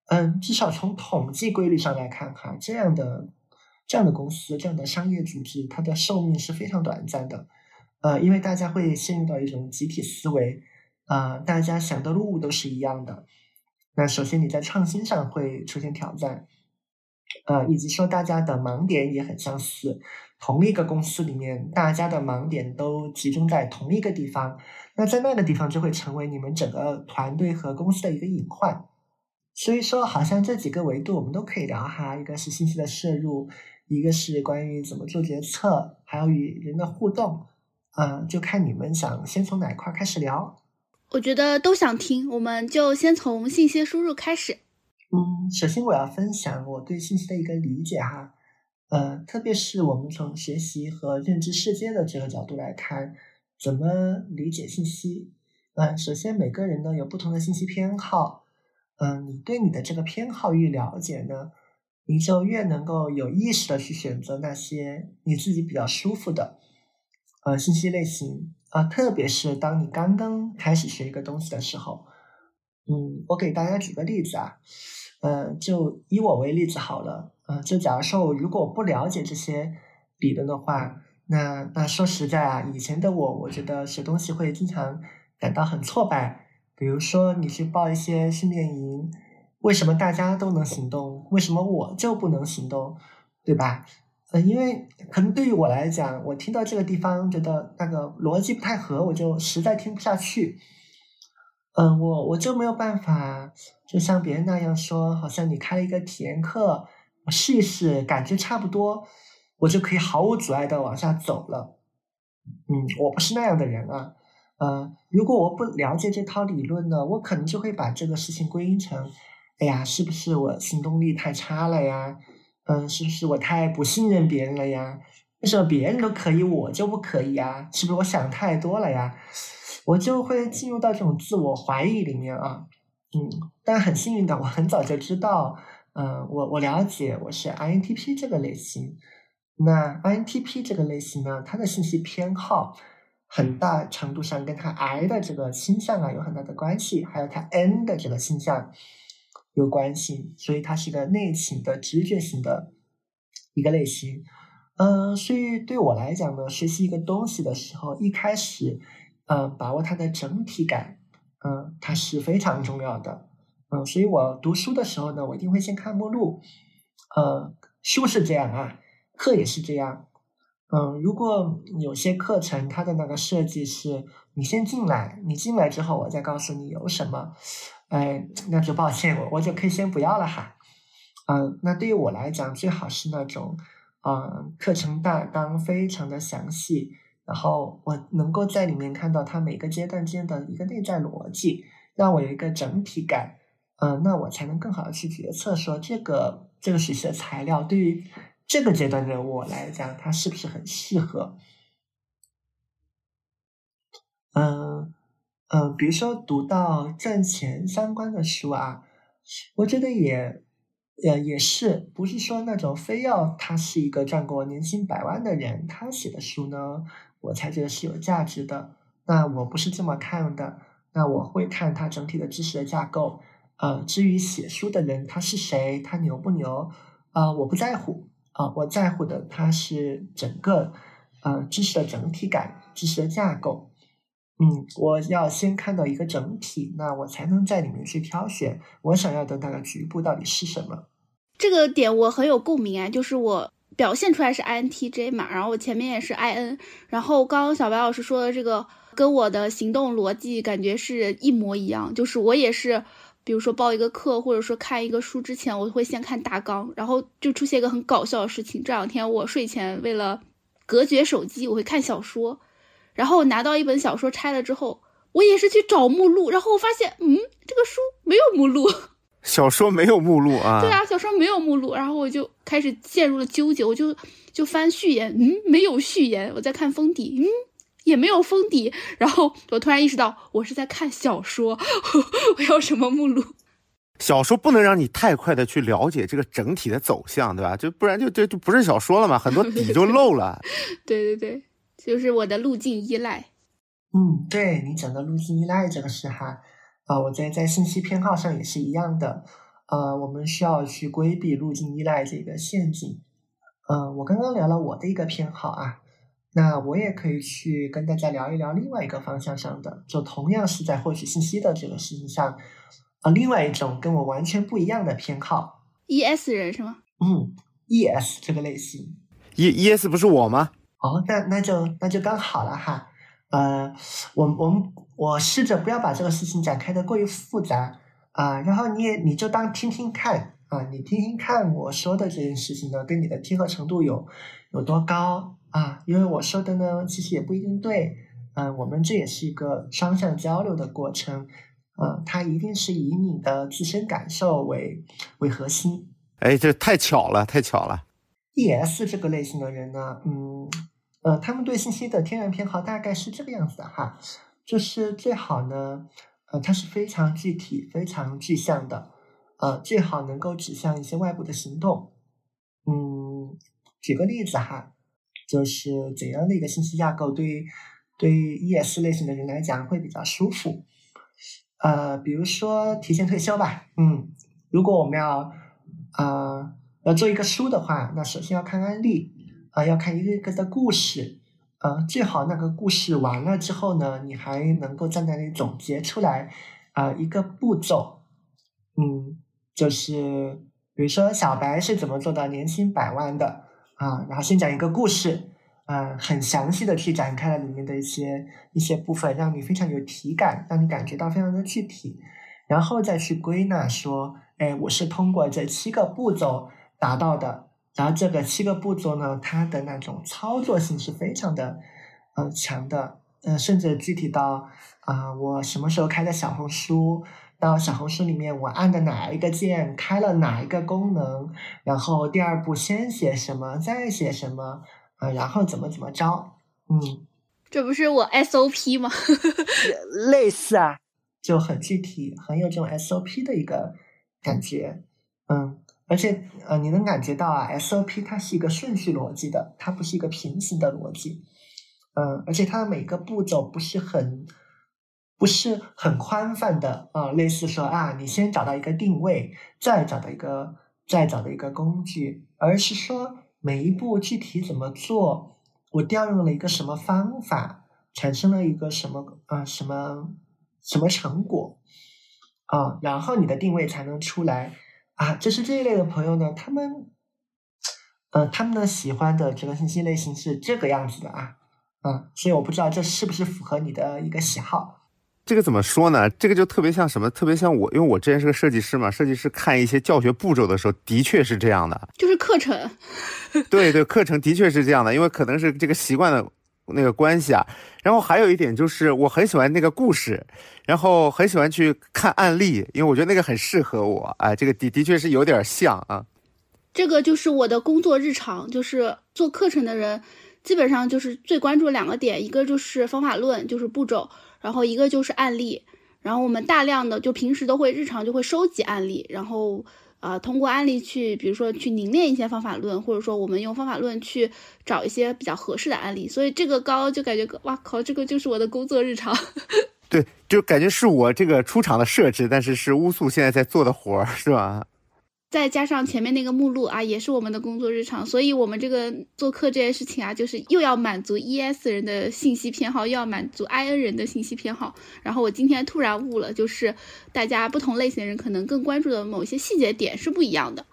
嗯，至少从统计规律上来看，哈，这样的这样的公司，这样的商业组织，它的寿命是非常短暂的，呃，因为大家会陷入到一种集体思维，啊，大家想的路都是一样的，那首先你在创新上会出现挑战。呃，以及说大家的盲点也很相似。同一个公司里面，大家的盲点都集中在同一个地方，那在那个地方就会成为你们整个团队和公司的一个隐患。所以说，好像这几个维度我们都可以聊哈，一个是信息的摄入，一个是关于怎么做决策，还有与人的互动。嗯，就看你们想先从哪块开始聊。我觉得都想听，我们就先从信息输入开始。嗯，首先我要分享我对信息的一个理解哈。呃，特别是我们从学习和认知世界的这个角度来看，怎么理解信息？嗯，首先每个人呢有不同的信息偏好，嗯，你对你的这个偏好越了解呢，你就越能够有意识的去选择那些你自己比较舒服的，呃，信息类型啊，特别是当你刚刚开始学一个东西的时候，嗯，我给大家举个例子啊，呃，就以我为例子好了。嗯，就假如说我如果不了解这些理论的话，那那说实在啊，以前的我，我觉得学东西会经常感到很挫败。比如说你去报一些训练营，为什么大家都能行动，为什么我就不能行动，对吧？嗯，因为可能对于我来讲，我听到这个地方觉得那个逻辑不太合，我就实在听不下去。嗯，我我就没有办法，就像别人那样说，好像你开了一个体验课。我试一试，感觉差不多，我就可以毫无阻碍的往下走了。嗯，我不是那样的人啊。呃，如果我不了解这套理论呢，我可能就会把这个事情归因成：哎呀，是不是我行动力太差了呀？嗯，是不是我太不信任别人了呀？为什么别人都可以，我就不可以呀？是不是我想太多了呀？我就会进入到这种自我怀疑里面啊。嗯，但很幸运的，我很早就知道。嗯，我我了解，我是 INTP 这个类型。那 INTP 这个类型呢，它的信息偏好很大程度上跟它 I 的这个倾向啊有很大的关系，还有它 N 的这个倾向有关系。所以它是一个内倾的直觉型的一个类型。嗯，所以对我来讲呢，学习一个东西的时候，一开始嗯把握它的整体感，嗯，它是非常重要的。嗯，所以我读书的时候呢，我一定会先看目录。呃，书是这样啊，课也是这样。嗯，如果有些课程它的那个设计是，你先进来，你进来之后我再告诉你有什么，哎，那就抱歉，我我就可以先不要了哈。嗯，那对于我来讲，最好是那种，嗯，课程大纲非常的详细，然后我能够在里面看到它每个阶段间的一个内在逻辑，让我有一个整体感。嗯，那我才能更好的去决策，说这个这个学习的材料对于这个阶段的我来讲，它是不是很适合？嗯嗯，比如说读到赚钱相关的书啊，我觉得也也也是，不是说那种非要他是一个赚过年薪百万的人，他写的书呢，我才觉得是有价值的。那我不是这么看的，那我会看他整体的知识的架构。呃，至于写书的人他是谁，他牛不牛，啊，我不在乎啊，我在乎的他是整个呃知识的整体感，知识的架构。嗯，我要先看到一个整体，那我才能在里面去挑选我想要的那个局部到底是什么。这个点我很有共鸣啊，就是我表现出来是 INTJ 嘛，然后我前面也是 IN，然后刚刚小白老师说的这个跟我的行动逻辑感觉是一模一样，就是我也是。比如说报一个课，或者说看一个书之前，我会先看大纲，然后就出现一个很搞笑的事情。这两天我睡前为了隔绝手机，我会看小说，然后拿到一本小说拆了之后，我也是去找目录，然后我发现，嗯，这个书没有目录，小说没有目录啊？对啊，小说没有目录，然后我就开始陷入了纠结，我就就翻序言，嗯，没有序言，我在看封底，嗯。也没有封底，然后我突然意识到，我是在看小说，(laughs) 我要什么目录？小说不能让你太快的去了解这个整体的走向，对吧？就不然就就就不是小说了嘛，很多底就漏了。(laughs) 对对对，就是我的路径依赖。嗯，对你讲的路径依赖这个事哈，啊，我在在信息偏好上也是一样的，呃，我们需要去规避路径依赖这个陷阱。嗯，我刚刚聊了我的一个偏好啊。那我也可以去跟大家聊一聊另外一个方向上的，就同样是在获取信息的这个事情上，啊，另外一种跟我完全不一样的偏好。E S 人是吗？嗯，ES 这个类型。E E S 不是我吗？哦，那那就那就刚好了哈。呃，我我们我试着不要把这个事情展开的过于复杂啊，然后你也你就当听听看啊，你听听看我说的这件事情呢，跟你的贴合程度有有多高啊？因为我说的呢，其实也不一定对。嗯，我们这也是一个双向交流的过程。嗯，它一定是以你的自身感受为为核心。哎，这太巧了，太巧了。E.S 这个类型的人呢，嗯。呃，他们对信息的天然偏好大概是这个样子的哈，就是最好呢，呃，它是非常具体、非常具象的，呃，最好能够指向一些外部的行动。嗯，举个例子哈，就是怎样的一个信息架构对于对于 ES 类型的人来讲会比较舒服？呃，比如说提前退休吧，嗯，如果我们要啊要做一个书的话，那首先要看案例。啊，要看一个一个的故事，啊，最好那个故事完了之后呢，你还能够在那里总结出来，啊，一个步骤，嗯，就是比如说小白是怎么做到年薪百万的啊，然后先讲一个故事，啊，很详细的去展开了里面的一些一些部分，让你非常有体感，让你感觉到非常的具体，然后再去归纳说，哎，我是通过这七个步骤达到的。然后这个七个步骤呢，它的那种操作性是非常的，呃强的，呃甚至具体到啊我什么时候开的小红书，到小红书里面我按的哪一个键开了哪一个功能，然后第二步先写什么再写什么，啊然后怎么怎么着，嗯，这不是我 SOP 吗？(laughs) 类似啊，就很具体，很有这种 SOP 的一个感觉，嗯。而且，呃，你能感觉到啊，SOP 它是一个顺序逻辑的，它不是一个平行的逻辑，嗯，而且它的每个步骤不是很，不是很宽泛的啊，类似说啊，你先找到一个定位，再找到一个，再找到一个工具，而是说每一步具体怎么做，我调用了一个什么方法，产生了一个什么啊什么什么成果，啊，然后你的定位才能出来。啊，就是这一类的朋友呢，他们，呃，他们呢喜欢的这个信息类型是这个样子的啊，啊，所以我不知道这是不是符合你的一个喜好。这个怎么说呢？这个就特别像什么？特别像我，因为我之前是个设计师嘛，设计师看一些教学步骤的时候，的确是这样的，就是课程。对对，课程的确是这样的，因为可能是这个习惯的。那个关系啊，然后还有一点就是我很喜欢那个故事，然后很喜欢去看案例，因为我觉得那个很适合我。哎，这个的的确是有点像啊。这个就是我的工作日常，就是做课程的人，基本上就是最关注两个点，一个就是方法论，就是步骤，然后一个就是案例。然后我们大量的就平时都会日常就会收集案例，然后。啊，通过案例去，比如说去凝练一些方法论，或者说我们用方法论去找一些比较合适的案例，所以这个高就感觉，哇靠，这个就是我的工作日常。(laughs) 对，就感觉是我这个出场的设置，但是是乌素现在在做的活儿，是吧？再加上前面那个目录啊，也是我们的工作日常，所以我们这个做客这件事情啊，就是又要满足 E S 人的信息偏好，又要满足 I N 人的信息偏好。然后我今天突然悟了，就是大家不同类型的人可能更关注的某些细节点是不一样的。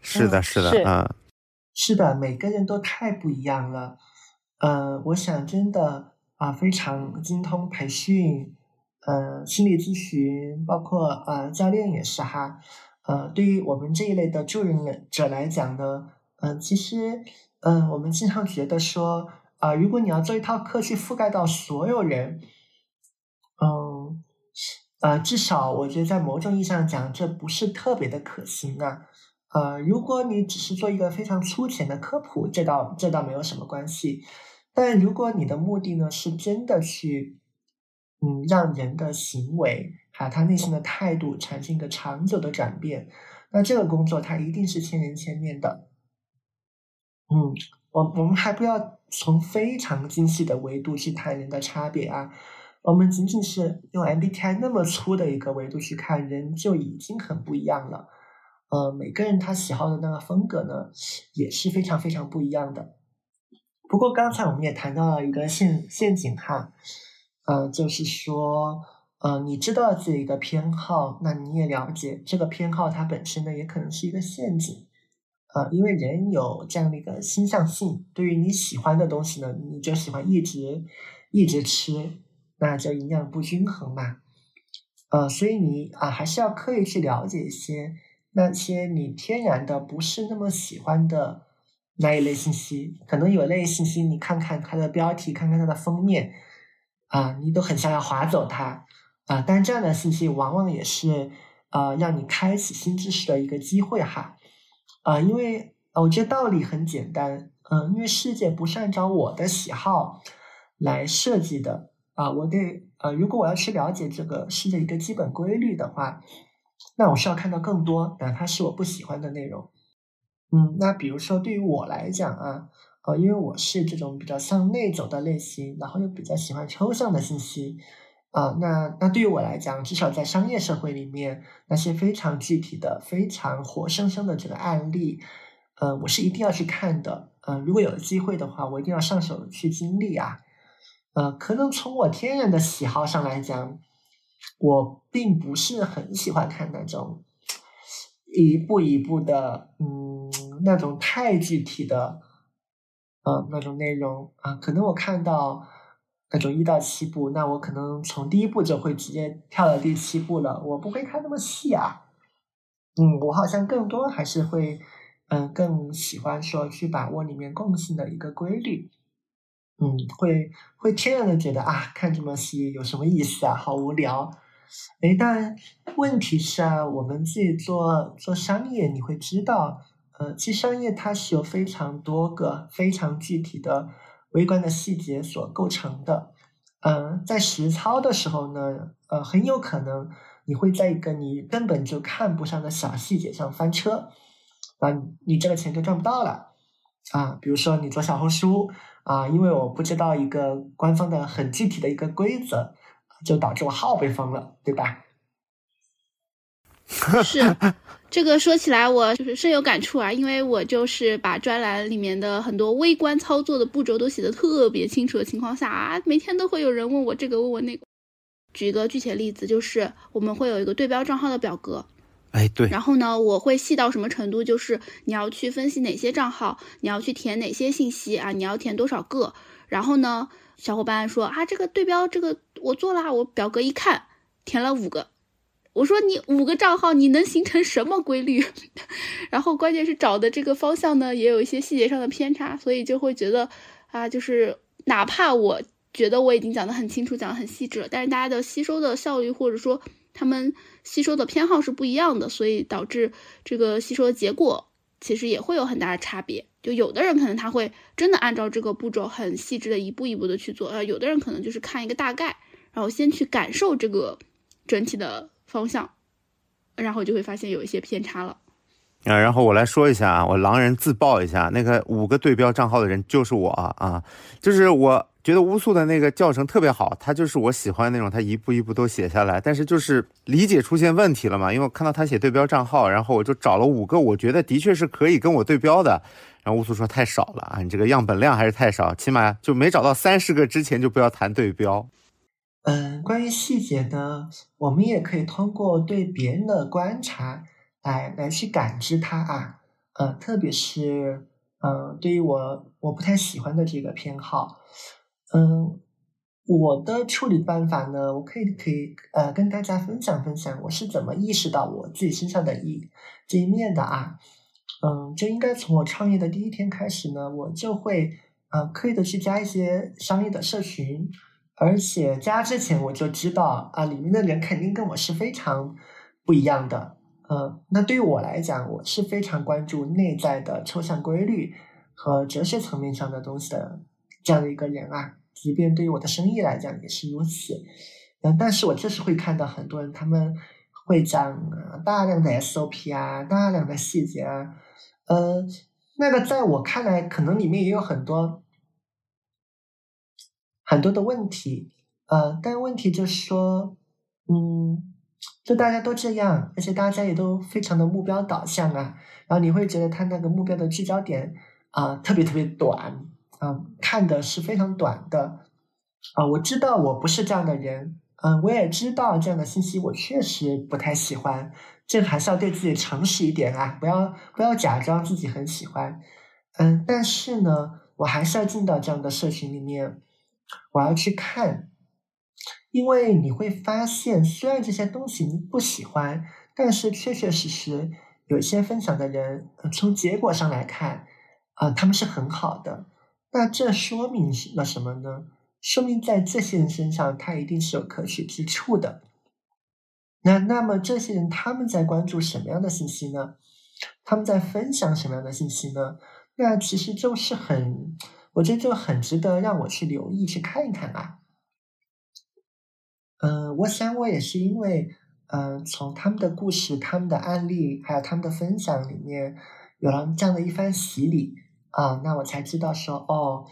是的，是的，嗯，是的，每个人都太不一样了。呃，我想真的啊，非常精通培训，呃，心理咨询，包括呃教练也是哈。呃，对于我们这一类的助人者来讲呢，嗯，其实，嗯，我们经常觉得说，啊，如果你要做一套课去覆盖到所有人，嗯，呃，至少我觉得在某种意义上讲，这不是特别的可行啊。呃，如果你只是做一个非常粗浅的科普，这倒这倒没有什么关系。但如果你的目的呢，是真的去，嗯，让人的行为。把，他内心的态度产生一个长久的转变，那这个工作它一定是千人千面的。嗯，我我们还不要从非常精细的维度去谈人的差别啊，我们仅仅是用 MBTI 那么粗的一个维度去看人就已经很不一样了。呃，每个人他喜好的那个风格呢，也是非常非常不一样的。不过刚才我们也谈到了一个陷陷阱哈，呃，就是说。呃，你知道自己一个偏好，那你也了解这个偏好它本身呢，也可能是一个陷阱。呃，因为人有这样的一个倾向性，对于你喜欢的东西呢，你就喜欢一直一直吃，那就营养不均衡嘛。呃，所以你啊，还是要刻意去了解一些那些你天然的不是那么喜欢的那一类信息。可能有类信息，你看看它的标题，看看它的封面，啊，你都很想要划走它啊。但这样的信息往往也是呃，让你开启新知识的一个机会哈。啊，因为我觉得道理很简单，嗯，因为世界不是按照我的喜好来设计的啊，我得呃，如果我要去了解这个世界一个基本规律的话，那我是要看到更多，哪怕是我不喜欢的内容。嗯，那比如说对于我来讲啊，呃，因为我是这种比较向内走的类型，然后又比较喜欢抽象的信息。啊，那那对于我来讲，至少在商业社会里面，那些非常具体的、非常活生生的这个案例，呃，我是一定要去看的。嗯，如果有机会的话，我一定要上手去经历啊。呃，可能从我天然的喜好上来讲，我并不是很喜欢看那种一步一步的，嗯，那种太具体的，呃，那种内容啊。可能我看到。那种一到七部，那我可能从第一部就会直接跳到第七部了，我不会看那么细啊。嗯，我好像更多还是会，嗯，更喜欢说去把握里面共性的一个规律。嗯，会会天然的觉得啊，看这么细有什么意思啊，好无聊。哎，但问题是啊，我们自己做做商业，你会知道，呃，其实商业它是有非常多个非常具体的。微观的细节所构成的，嗯，在实操的时候呢，呃，很有可能你会在一个你根本就看不上的小细节上翻车，啊，你这个钱就赚不到了，啊，比如说你做小红书，啊，因为我不知道一个官方的很具体的一个规则，就导致我号被封了，对吧？(laughs) 是。这个说起来，我就是深有感触啊，因为我就是把专栏里面的很多微观操作的步骤都写的特别清楚的情况下啊，每天都会有人问我这个问我那个。举一个具体的例子，就是我们会有一个对标账号的表格，哎对，然后呢，我会细到什么程度，就是你要去分析哪些账号，你要去填哪些信息啊，你要填多少个，然后呢，小伙伴说啊，这个对标这个我做了，我表格一看，填了五个。我说你五个账号你能形成什么规律？(laughs) 然后关键是找的这个方向呢，也有一些细节上的偏差，所以就会觉得啊，就是哪怕我觉得我已经讲得很清楚，讲得很细致了，但是大家的吸收的效率或者说他们吸收的偏好是不一样的，所以导致这个吸收的结果其实也会有很大的差别。就有的人可能他会真的按照这个步骤很细致的一步一步的去做，呃，有的人可能就是看一个大概，然后先去感受这个整体的。方向，然后就会发现有一些偏差了。啊，然后我来说一下啊，我狼人自爆一下，那个五个对标账号的人就是我啊，就是我觉得乌素的那个教程特别好，他就是我喜欢那种，他一步一步都写下来，但是就是理解出现问题了嘛，因为我看到他写对标账号，然后我就找了五个，我觉得的确是可以跟我对标的，然后乌素说太少了啊，你这个样本量还是太少，起码就没找到三十个之前就不要谈对标。嗯，关于细节呢，我们也可以通过对别人的观察来来去感知它啊。呃，特别是嗯，对于我我不太喜欢的这个偏好，嗯，我的处理办法呢，我可以可以呃跟大家分享分享，我是怎么意识到我自己身上的一这一面的啊。嗯，就应该从我创业的第一天开始呢，我就会呃刻意的去加一些商业的社群。而且加之前我就知道啊，里面的人肯定跟我是非常不一样的。嗯，那对于我来讲，我是非常关注内在的抽象规律和哲学层面上的东西的这样的一个人啊。即便对于我的生意来讲也是如此。嗯，但是我就是会看到很多人他们会讲大量的 SOP 啊，大量的细节啊。呃，那个在我看来，可能里面也有很多。很多的问题，呃，但问题就是说，嗯，就大家都这样，而且大家也都非常的目标导向啊，然后你会觉得他那个目标的聚焦点啊，特别特别短，啊，看的是非常短的，啊，我知道我不是这样的人，嗯，我也知道这样的信息我确实不太喜欢，这还是要对自己诚实一点啊，不要不要假装自己很喜欢。嗯，但是呢，我还是要进到这样的社群里面，我要去看，因为你会发现，虽然这些东西你不喜欢，但是确确实实有些分享的人，从结果上来看，啊，他们是很好的。那这说明了什么呢？说明在这些人身上，他一定是有可取之处的。那那么这些人他们在关注什么样的信息呢？他们在分享什么样的信息呢？那其实就是很，我觉得就很值得让我去留意去看一看吧。嗯，我想我也是因为，嗯，从他们的故事、他们的案例，还有他们的分享里面，有了这样的一番洗礼啊，那我才知道说哦。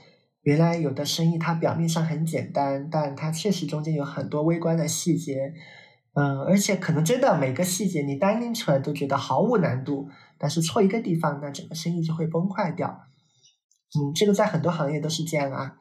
原来有的生意它表面上很简单，但它确实中间有很多微观的细节，嗯，而且可能真的每个细节你单拎出来都觉得毫无难度，但是错一个地方，那整个生意就会崩坏掉。嗯，这个在很多行业都是这样啊，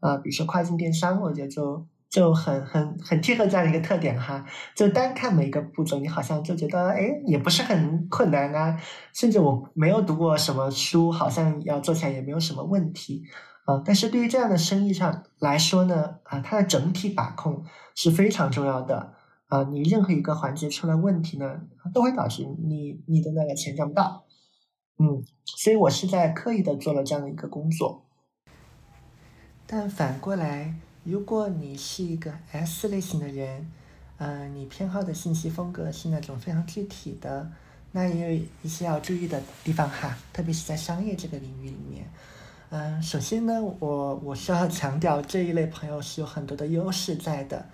啊，比如说跨境电商，我觉得就就很很很贴合这样的一个特点哈，就单看每一个步骤，你好像就觉得哎，也不是很困难啊，甚至我没有读过什么书，好像要做起来也没有什么问题。啊，但是对于这样的生意上来说呢，啊，它的整体把控是非常重要的。啊，你任何一个环节出了问题呢，都会导致你你的那个钱赚不到。嗯，所以我是在刻意的做了这样的一个工作。但反过来，如果你是一个 S 类型的人，嗯，你偏好的信息风格是那种非常具体的，那也有一些要注意的地方哈，特别是在商业这个领域里面。嗯，首先呢，我我需要强调这一类朋友是有很多的优势在的，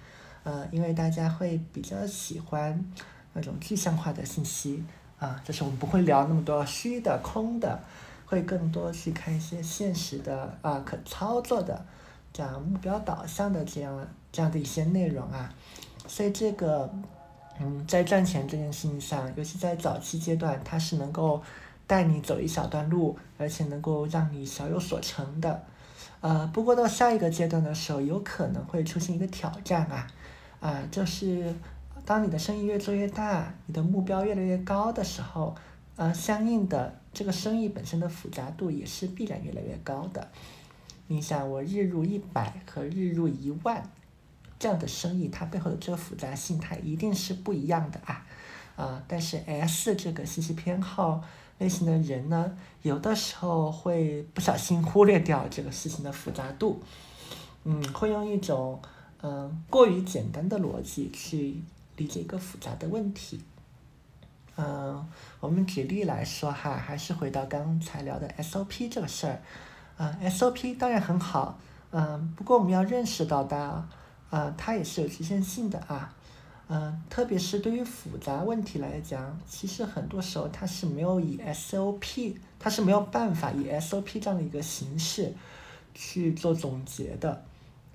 呃，因为大家会比较喜欢那种具象化的信息啊，就是我们不会聊那么多虚的、空的，会更多去看一些现实的啊、可操作的，这样目标导向的这样这样的一些内容啊，所以这个嗯，在赚钱这件事情上，尤其在早期阶段，它是能够。带你走一小段路，而且能够让你小有所成的，呃，不过到下一个阶段的时候，有可能会出现一个挑战啊，啊，就是当你的生意越做越大，你的目标越来越高的时候，呃，相应的这个生意本身的复杂度也是必然越来越高的。你想，我日入一百和日入一万这样的生意，它背后的这个复杂性，它一定是不一样的啊，啊，但是 S 这个信息偏好。类型的人呢，有的时候会不小心忽略掉这个事情的复杂度，嗯，会用一种嗯过于简单的逻辑去理解一个复杂的问题，嗯，我们举例来说哈，还是回到刚才聊的 SOP 这个事儿，啊，SOP 当然很好，嗯，不过我们要认识到的，啊，它也是有局限性的啊。嗯，特别是对于复杂问题来讲，其实很多时候它是没有以 SOP，它是没有办法以 SOP 这样的一个形式去做总结的。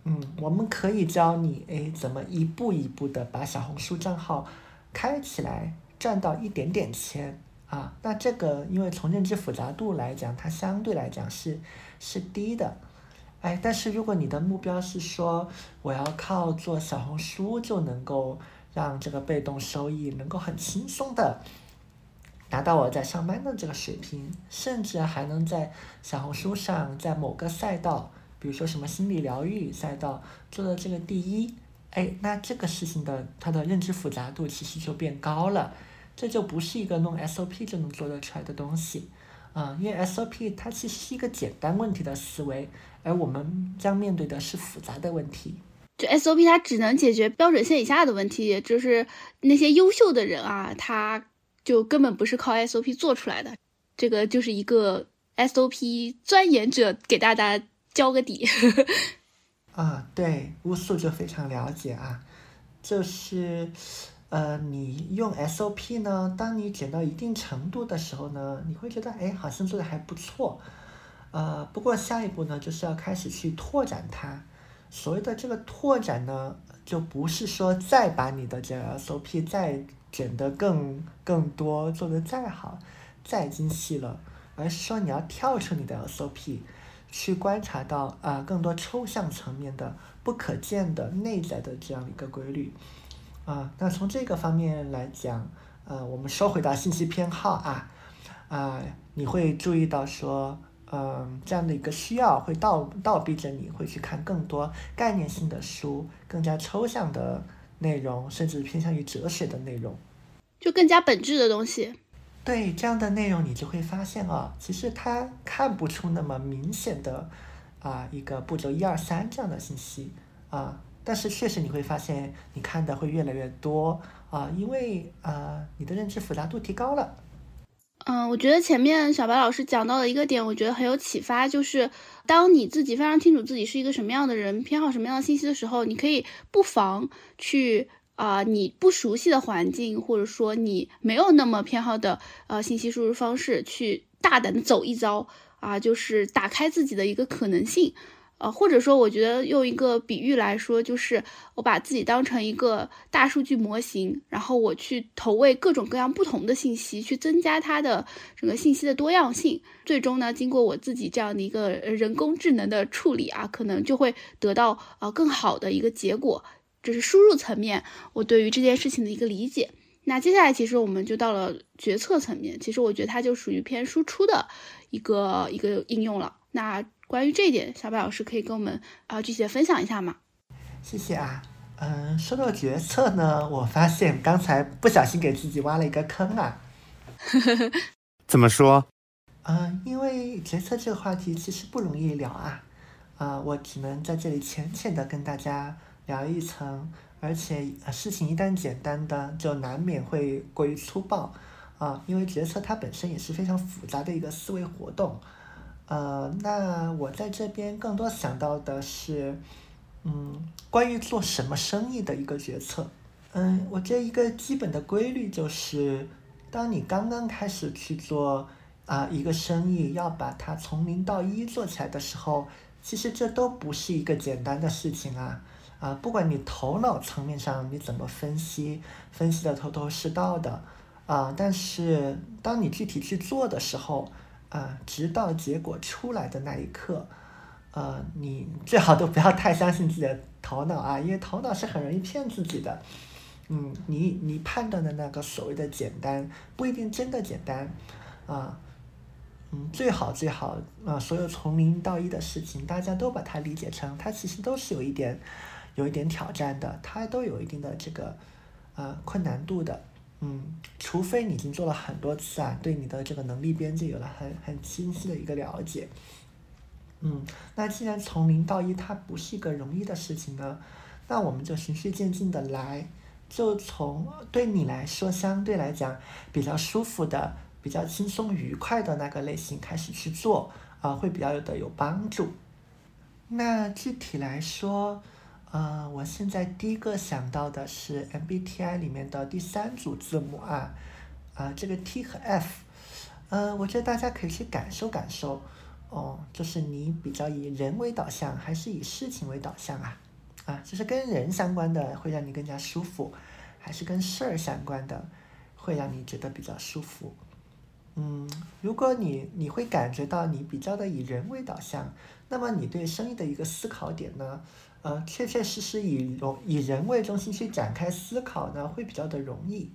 嗯，我们可以教你，哎，怎么一步一步的把小红书账号开起来，赚到一点点钱啊。那这个，因为从认知复杂度来讲，它相对来讲是是低的。哎，但是如果你的目标是说，我要靠做小红书就能够。让这个被动收益能够很轻松的达到我在上班的这个水平，甚至还能在小红书上，在某个赛道，比如说什么心理疗愈赛道做的这个第一，哎，那这个事情的它的认知复杂度其实就变高了，这就不是一个弄 SOP 就能做得出来的东西，啊，因为 SOP 它其实是一个简单问题的思维，而我们将面对的是复杂的问题。就 SOP 它只能解决标准线以下的问题，就是那些优秀的人啊，他就根本不是靠 SOP 做出来的。这个就是一个 SOP 钻研者给大家交个底。啊，对，乌素就非常了解啊，就是呃，你用 SOP 呢，当你减到一定程度的时候呢，你会觉得哎，好像做的还不错。呃，不过下一步呢，就是要开始去拓展它。所谓的这个拓展呢，就不是说再把你的这个 SOP 再卷得更更多，做得再好、再精细了，而是说你要跳出你的 SOP，去观察到啊更多抽象层面的不可见的内在的这样一个规律啊。那从这个方面来讲，呃，我们说回到信息偏好啊啊，你会注意到说，嗯，这样的一个需要会倒倒逼着你会去看更多概念性的书，更加抽象的内容，甚至偏向于哲学的内容，就更加本质的东西。对这样的内容，你就会发现啊，其实它看不出那么明显的啊一个步骤一二三这样的信息啊，但是确实你会发现，你看的会越来越多啊，因为啊你的认知复杂度提高了。嗯，我觉得前面小白老师讲到的一个点，我觉得很有启发，就是当你自己非常清楚自己是一个什么样的人，偏好什么样的信息的时候，你可以不妨去。啊，你不熟悉的环境，或者说你没有那么偏好的呃信息输入方式，去大胆的走一遭啊，就是打开自己的一个可能性，呃，或者说我觉得用一个比喻来说，就是我把自己当成一个大数据模型，然后我去投喂各种各样不同的信息，去增加它的整个信息的多样性，最终呢，经过我自己这样的一个人工智能的处理啊，可能就会得到呃更好的一个结果。这是输入层面，我对于这件事情的一个理解。那接下来，其实我们就到了决策层面。其实我觉得它就属于偏输出的一个一个应用了。那关于这一点，小白老师可以跟我们啊具体的分享一下吗？谢谢啊。嗯，说到决策呢，我发现刚才不小心给自己挖了一个坑啊。(laughs) 怎么说？嗯，因为决策这个话题其实不容易聊啊。啊，我只能在这里浅浅的跟大家。聊一层，而且事情一旦简单的，就难免会过于粗暴，啊，因为决策它本身也是非常复杂的一个思维活动，呃，那我在这边更多想到的是，嗯，关于做什么生意的一个决策，嗯，我觉得一个基本的规律就是，当你刚刚开始去做啊一个生意，要把它从零到一做起来的时候，其实这都不是一个简单的事情啊。啊，不管你头脑层面上你怎么分析，分析的头头是道的，啊，但是当你具体去做的时候，啊，直到结果出来的那一刻，呃，你最好都不要太相信自己的头脑啊，因为头脑是很容易骗自己的。嗯，你你判断的那个所谓的简单，不一定真的简单，啊，嗯，最好最好啊，所有从零到一的事情，大家都把它理解成，它其实都是有一点。有一点挑战的，它都有一定的这个，呃，困难度的，嗯，除非你已经做了很多次啊，对你的这个能力边界有了很很清晰的一个了解，嗯，那既然从零到一它不是一个容易的事情呢，那我们就循序渐进的来，就从对你来说相对来讲比较舒服的、比较轻松愉快的那个类型开始去做，啊，会比较的有帮助。那具体来说。嗯，我现在第一个想到的是 MBTI 里面的第三组字母啊，啊，这个 T 和 F，嗯，我觉得大家可以去感受感受，哦，就是你比较以人为导向还是以事情为导向啊？啊，就是跟人相关的会让你更加舒服，还是跟事儿相关的会让你觉得比较舒服？嗯，如果你你会感觉到你比较的以人为导向，那么你对生意的一个思考点呢？呃，确确实实以容以人为中心去展开思考呢，会比较的容易。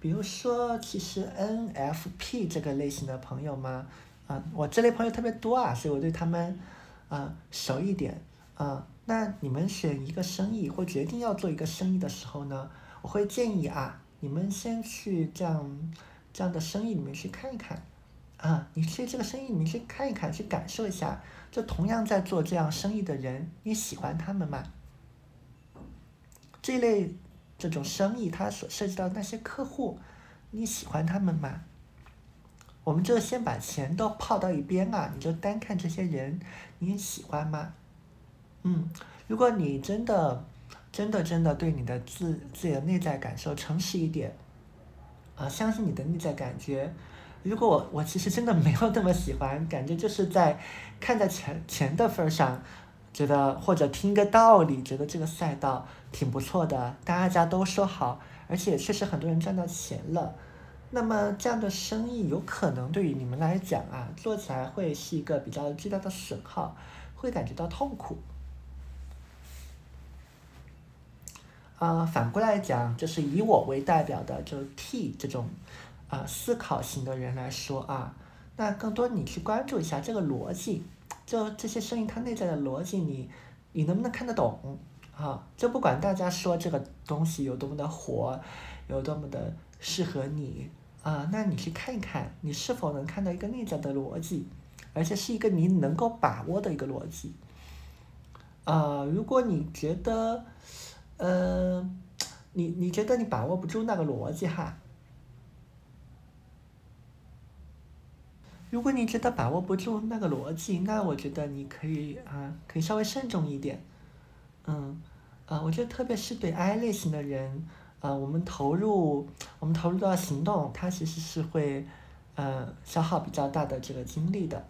比如说，其实 NFP 这个类型的朋友嘛，啊，我这类朋友特别多啊，所以我对他们，啊，熟一点。啊，那你们选一个生意或决定要做一个生意的时候呢，我会建议啊，你们先去这样这样的生意里面去看一看。啊，你去这个生意里面去看一看，去感受一下。就同样在做这样生意的人，你喜欢他们吗？这类这种生意，它所涉及到那些客户，你喜欢他们吗？我们就先把钱都抛到一边啊，你就单看这些人，你喜欢吗？嗯，如果你真的、真的、真的对你的自自己的内在感受诚实一点，啊，相信你的内在感觉。如果我我其实真的没有那么喜欢，感觉就是在看在钱钱的份上，觉得或者听个道理，觉得这个赛道挺不错的，大家都说好，而且确实很多人赚到钱了，那么这样的生意有可能对于你们来讲啊，做起来会是一个比较巨大的损耗，会感觉到痛苦。啊，反过来讲，就是以我为代表的，就 T 这种啊思考型的人来说啊，那更多你去关注一下这个逻辑，就这些生意它内在的逻辑，你你能不能看得懂啊？就不管大家说这个东西有多么的火，有多么的适合你。啊，那你去看一看，你是否能看到一个内在的逻辑，而且是一个你能够把握的一个逻辑。啊，如果你觉得，呃，你你觉得你把握不住那个逻辑哈，如果你觉得把握不住那个逻辑，那我觉得你可以啊，可以稍微慎重一点。嗯，啊，我觉得特别是对 I 类型的人。啊，我们投入，我们投入到行动，它其实是会，呃，消耗比较大的这个精力的，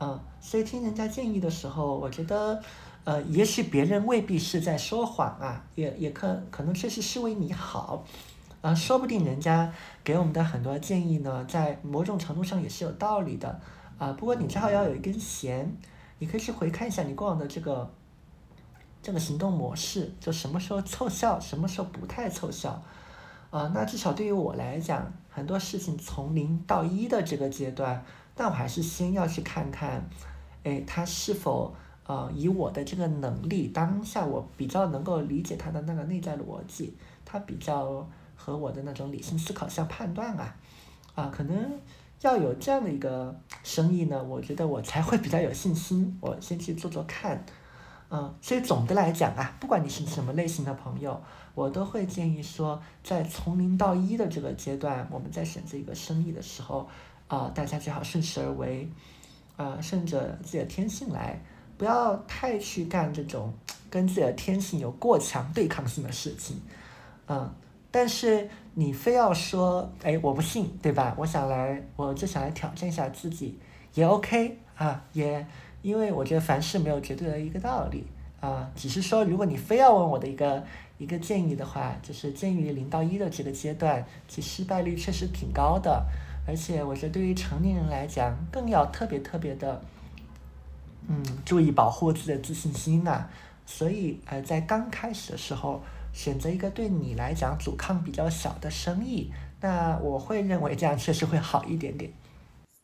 嗯，所以听人家建议的时候，我觉得，呃，也许别人未必是在说谎啊，也也可可能确实是为你好，啊，说不定人家给我们的很多建议呢，在某种程度上也是有道理的，啊，不过你最好要有一根弦，你可以去回看一下你过往的这个。这个行动模式就什么时候凑效，什么时候不太凑效，啊，那至少对于我来讲，很多事情从零到一的这个阶段，那我还是先要去看看，哎，他是否呃以我的这个能力，当下我比较能够理解他的那个内在逻辑，他比较和我的那种理性思考相判断啊，啊，可能要有这样的一个生意呢，我觉得我才会比较有信心，我先去做做看。嗯，所以总的来讲啊，不管你是什么类型的朋友，我都会建议说，在从零到一的这个阶段，我们在选择一个生意的时候，啊，大家最好顺势而为，啊，顺着自己的天性来，不要太去干这种跟自己的天性有过强对抗性的事情，嗯，但是你非要说，哎，我不信，对吧？我想来，我就想来挑战一下自己，也 OK 啊，也。因为我觉得凡事没有绝对的一个道理啊，只是说如果你非要问我的一个一个建议的话，就是鉴于零到一的这个阶段，其失败率确实挺高的，而且我觉得对于成年人来讲，更要特别特别的，嗯，注意保护自己的自信心呐。所以呃，在刚开始的时候，选择一个对你来讲阻抗比较小的生意，那我会认为这样确实会好一点点。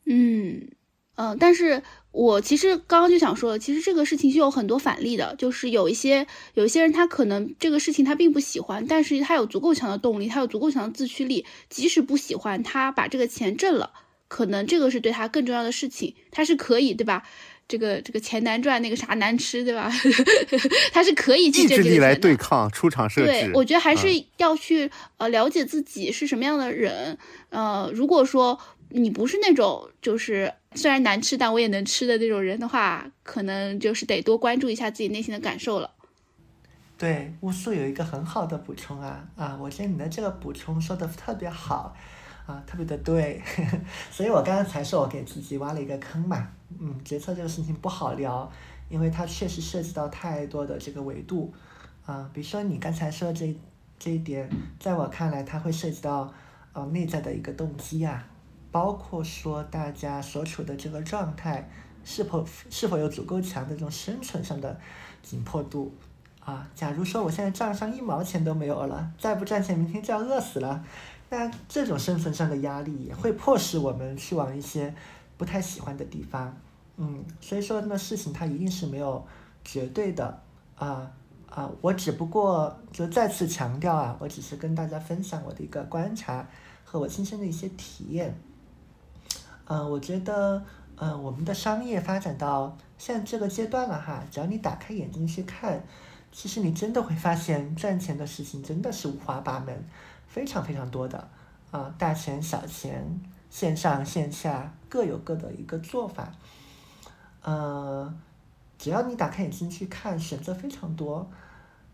嗯。嗯，但是我其实刚刚就想说，其实这个事情是有很多反例的，就是有一些有一些人他可能这个事情他并不喜欢，但是他有足够强的动力，他有足够强的自驱力，即使不喜欢，他把这个钱挣了，可能这个是对他更重要的事情，他是可以，对吧？这个这个钱难赚，那个啥难吃，对吧？(laughs) 他是可以去意志力来对抗出场设置。对，我觉得还是要去呃了解自己是什么样的人，呃，如果说。你不是那种就是虽然难吃但我也能吃的那种人的话，可能就是得多关注一下自己内心的感受了。对，巫术有一个很好的补充啊啊，我觉得你的这个补充说的特别好啊，特别的对，(laughs) 所以我刚刚才说我给自己挖了一个坑嘛。嗯，决策这个事情不好聊，因为它确实涉及到太多的这个维度啊，比如说你刚才说这这一点，在我看来，它会涉及到呃内在的一个动机啊。包括说大家所处的这个状态，是否是否有足够强的这种生存上的紧迫度啊？假如说我现在账上一毛钱都没有了，再不赚钱，明天就要饿死了，那这种生存上的压力也会迫使我们去往一些不太喜欢的地方。嗯，所以说那事情它一定是没有绝对的啊啊！我只不过就再次强调啊，我只是跟大家分享我的一个观察和我亲身的一些体验。嗯，我觉得，嗯，我们的商业发展到现在这个阶段了哈，只要你打开眼睛去看，其实你真的会发现赚钱的事情真的是五花八门，非常非常多的，啊，大钱小钱，线上线下各有各的一个做法，呃，只要你打开眼睛去看，选择非常多，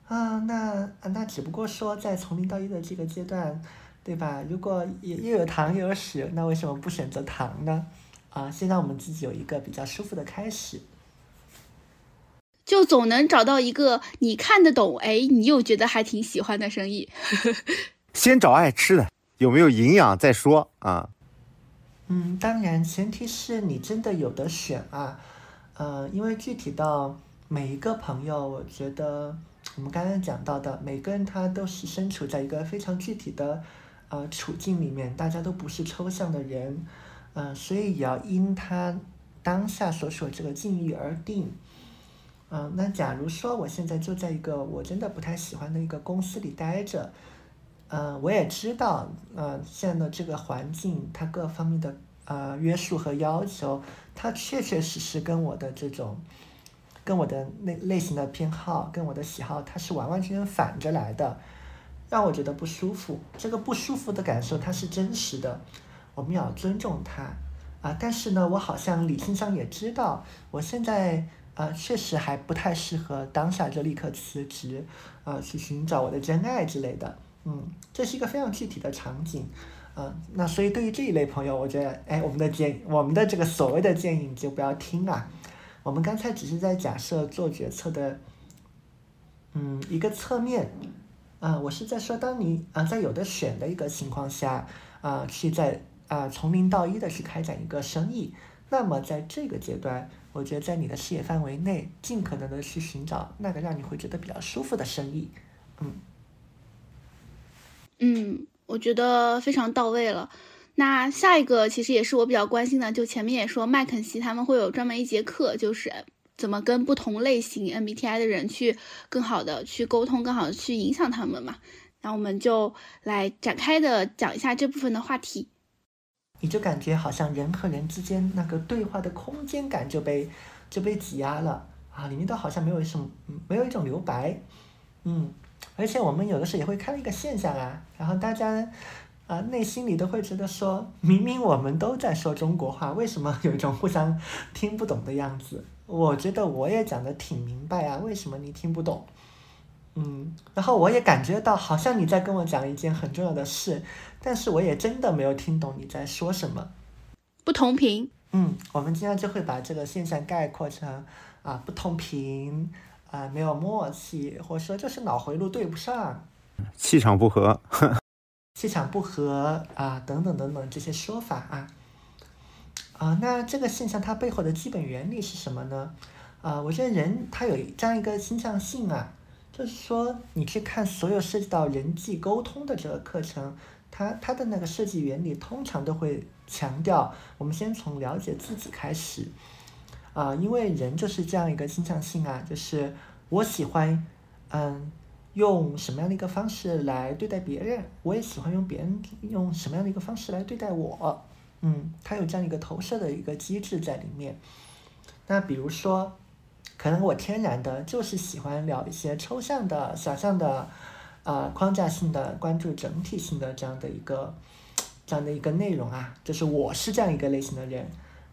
啊，那那只不过说在从零到一的这个阶段。对吧？如果又又有糖又有屎，那为什么不选择糖呢？啊，先让我们自己有一个比较舒服的开始，就总能找到一个你看得懂，哎，你又觉得还挺喜欢的生意。(laughs) 先找爱吃的，有没有营养再说啊。嗯，当然，前提是你真的有的选啊。呃，因为具体到每一个朋友，我觉得我们刚刚讲到的，每个人他都是身处在一个非常具体的呃处境里面，大家都不是抽象的人，嗯，所以也要因他当下所处这个境遇而定。嗯，那假如说我现在就在一个我真的不太喜欢的一个公司里待着，嗯，我也知道，呃，现在的这个环境它各方面的。呃，约束和要求，它确确实实跟我的这种，跟我的那类型的偏好，跟我的喜好，它是完完全全反着来的，让我觉得不舒服。这个不舒服的感受，它是真实的，我们要尊重它啊。但是呢，我好像理性上也知道，我现在呃，确实还不太适合当下就立刻辞职，啊，去寻找我的真爱之类的。嗯，这是一个非常具体的场景。嗯，那所以对于这一类朋友，我觉得，哎，我们的建，我们的这个所谓的建议，你就不要听啊。我们刚才只是在假设做决策的，嗯，一个侧面，啊，我是在说，当你啊在有的选的一个情况下，啊，去在啊从零到一的去开展一个生意，那么在这个阶段，我觉得在你的视野范围内，尽可能的去寻找那个让你会觉得比较舒服的生意，嗯，嗯。我觉得非常到位了。那下一个其实也是我比较关心的，就前面也说麦肯锡他们会有专门一节课，就是怎么跟不同类型 MBTI 的人去更好的去沟通，更好的去影响他们嘛。那我们就来展开的讲一下这部分的话题。你就感觉好像人和人之间那个对话的空间感就被就被挤压了啊，里面都好像没有什么，没有一种留白，嗯。而且我们有的时候也会看到一个现象啊，然后大家啊内心里都会觉得说，明明我们都在说中国话，为什么有一种互相 (laughs) 听不懂的样子？我觉得我也讲的挺明白啊，为什么你听不懂？嗯，然后我也感觉到好像你在跟我讲一件很重要的事，但是我也真的没有听懂你在说什么。不同频。嗯，我们经常就会把这个现象概括成啊不同频。啊，没有默契，或者说就是脑回路对不上，气场不合，(laughs) 气场不合啊，等等等等这些说法啊，啊，那这个现象它背后的基本原理是什么呢？啊，我觉得人他有这样一个倾向性啊，就是说你去看所有涉及到人际沟通的这个课程，它它的那个设计原理通常都会强调，我们先从了解自己开始。啊，因为人就是这样一个倾向性啊，就是我喜欢，嗯，用什么样的一个方式来对待别人，我也喜欢用别人用什么样的一个方式来对待我，嗯，它有这样一个投射的一个机制在里面。那比如说，可能我天然的就是喜欢聊一些抽象的、想象的，呃，框架性的、关注整体性的这样的一个这样的一个内容啊，就是我是这样一个类型的人。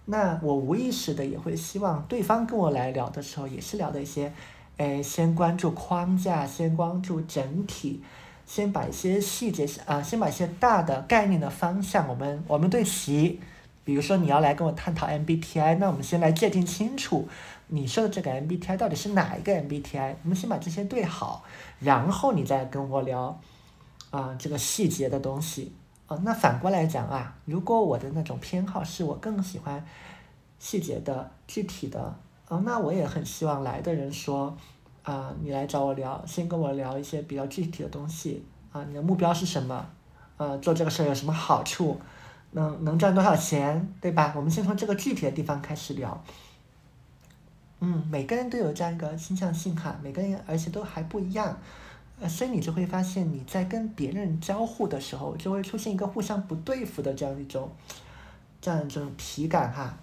那我无意识的也会希望对方跟我来聊的时候，也是聊的一些，哎，先关注框架，先关注整体，先把一些细节啊，先把一些大的概念的方向，我们我们对齐。比如说你要来跟我探讨 MBTI，那我们先来界定清楚，你说的这个 MBTI 到底是哪一个 MBTI？我们先把这些对好，然后你再跟我聊，啊，这个细节的东西。哦，那反过来讲啊，如果我的那种偏好是我更喜欢细节的、具体的，哦，那我也很希望来的人说，啊，你来找我聊，先跟我聊一些比较具体的东西，啊，你的目标是什么？呃，做这个事儿有什么好处？能能赚多少钱？对吧？我们先从这个具体的地方开始聊。嗯，每个人都有这样一个倾向性哈，每个人而且都还不一样。呃，所以你就会发现，你在跟别人交互的时候，就会出现一个互相不对付的这样一种，这样一种体感哈。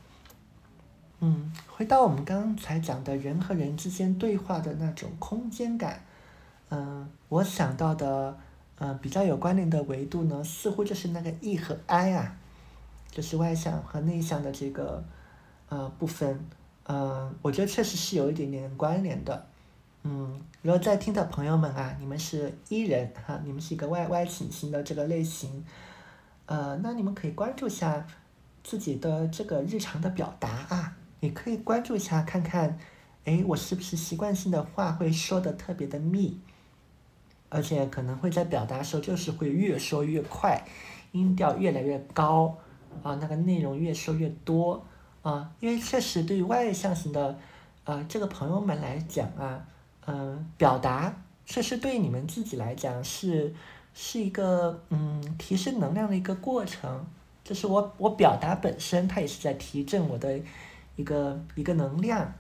嗯，回到我们刚才讲的人和人之间对话的那种空间感，嗯，我想到的，嗯，比较有关联的维度呢，似乎就是那个 E 和 I 啊，就是外向和内向的这个，呃，部分，嗯，我觉得确实是有一点点关联的。嗯，如果在听的朋友们啊，你们是 E 人哈，你们是一个 Y Y 倾型的这个类型，呃，那你们可以关注一下自己的这个日常的表达啊，也可以关注一下看看，哎，我是不是习惯性的话会说的特别的密，而且可能会在表达时候就是会越说越快，音调越来越高，啊，那个内容越说越多，啊，因为确实对于外向型的，呃，这个朋友们来讲啊，嗯，表达确实对你们自己来讲是是一个嗯提升能量的一个过程，就是我我表达本身它也是在提振我的一个一个能量。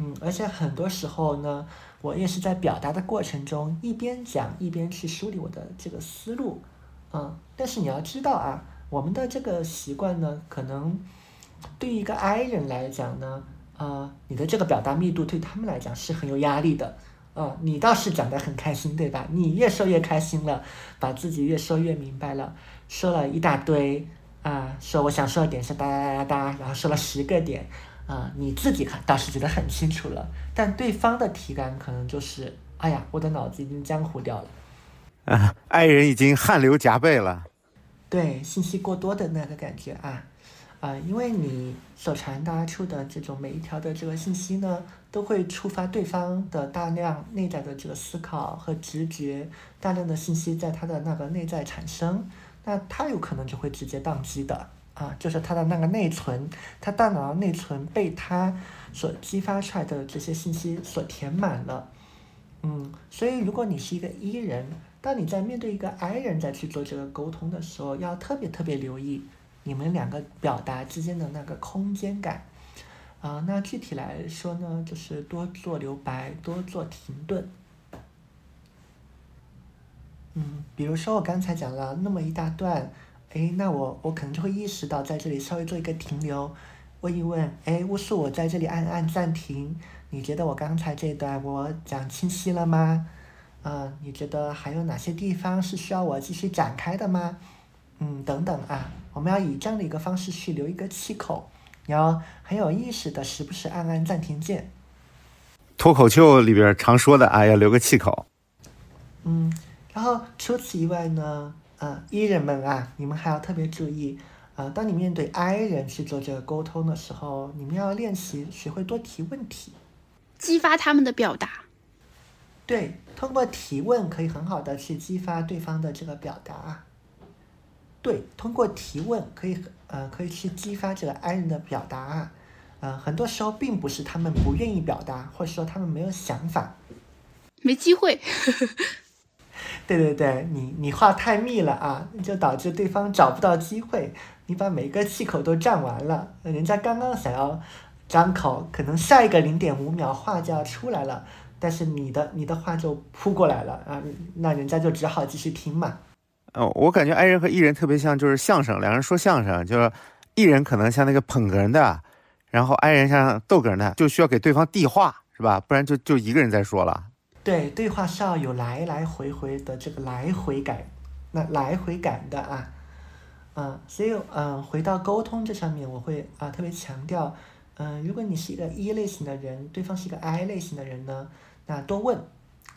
嗯，而且很多时候呢，我也是在表达的过程中一边讲一边去梳理我的这个思路，嗯，但是你要知道啊，我们的这个习惯呢，可能对于一个 I 人来讲呢，呃，你的这个表达密度对他们来讲是很有压力的，啊，你倒是讲得很开心，对吧？你越说越开心了，把自己越说越明白了，说了一大堆，啊，说我想说的点是哒哒哒哒，然后说了十个点。啊，你自己看倒是觉得很清楚了，但对方的体感可能就是，哎呀，我的脑子已经浆糊掉了，啊，爱人已经汗流浃背了，对，信息过多的那个感觉啊，啊，因为你所传达出的这种每一条的这个信息呢，都会触发对方的大量内在的这个思考和直觉，大量的信息在他的那个内在产生，那他有可能就会直接宕机的。啊，就是他的那个内存，他大脑内存被他所激发出来的这些信息所填满了，嗯，所以如果你是一个 E 人，当你在面对一个 I 人在去做这个沟通的时候，要特别特别留意你们两个表达之间的那个空间感，啊，那具体来说呢，就是多做留白，多做停顿，嗯，比如说我刚才讲了那么一大段。哎，那我我可能就会意识到，在这里稍微做一个停留，问一问，哎，巫术，我在这里按按暂停，你觉得我刚才这段我讲清晰了吗？嗯，你觉得还有哪些地方是需要我继续展开的吗？嗯，等等啊，我们要以这样的一个方式去留一个气口，你要很有意识的时不时按按暂停键。脱口秀里边常说的啊，要留个气口。嗯，然后除此以外呢？啊艺人们啊，你们还要特别注意啊！当你面对 I 人去做这个沟通的时候，你们要练习学会多提问题，激发他们的表达。对，通过提问可以很好的去激发对方的这个表达。对，通过提问可以呃可以去激发这个 I 人的表达。呃，很多时候并不是他们不愿意表达，或者说他们没有想法，没机会。(laughs) 对对对，你你话太密了啊，就导致对方找不到机会。你把每个气口都占完了，人家刚刚想要张口，可能下一个零点五秒话就要出来了，但是你的你的话就扑过来了啊，那人家就只好继续听嘛。哦，我感觉 I 人和 E 人特别像，就是相声，两人说相声，就是 E 人可能像那个捧哏的，然后 I 人像逗哏的，就需要给对方递话，是吧？不然就就一个人在说了。对，对话是要有来来回回的这个来回感，那来回感的啊，嗯，所以嗯，回到沟通这上面，我会啊特别强调，嗯，如果你是一个 E 类型的人，对方是一个 I 类型的人呢，那多问，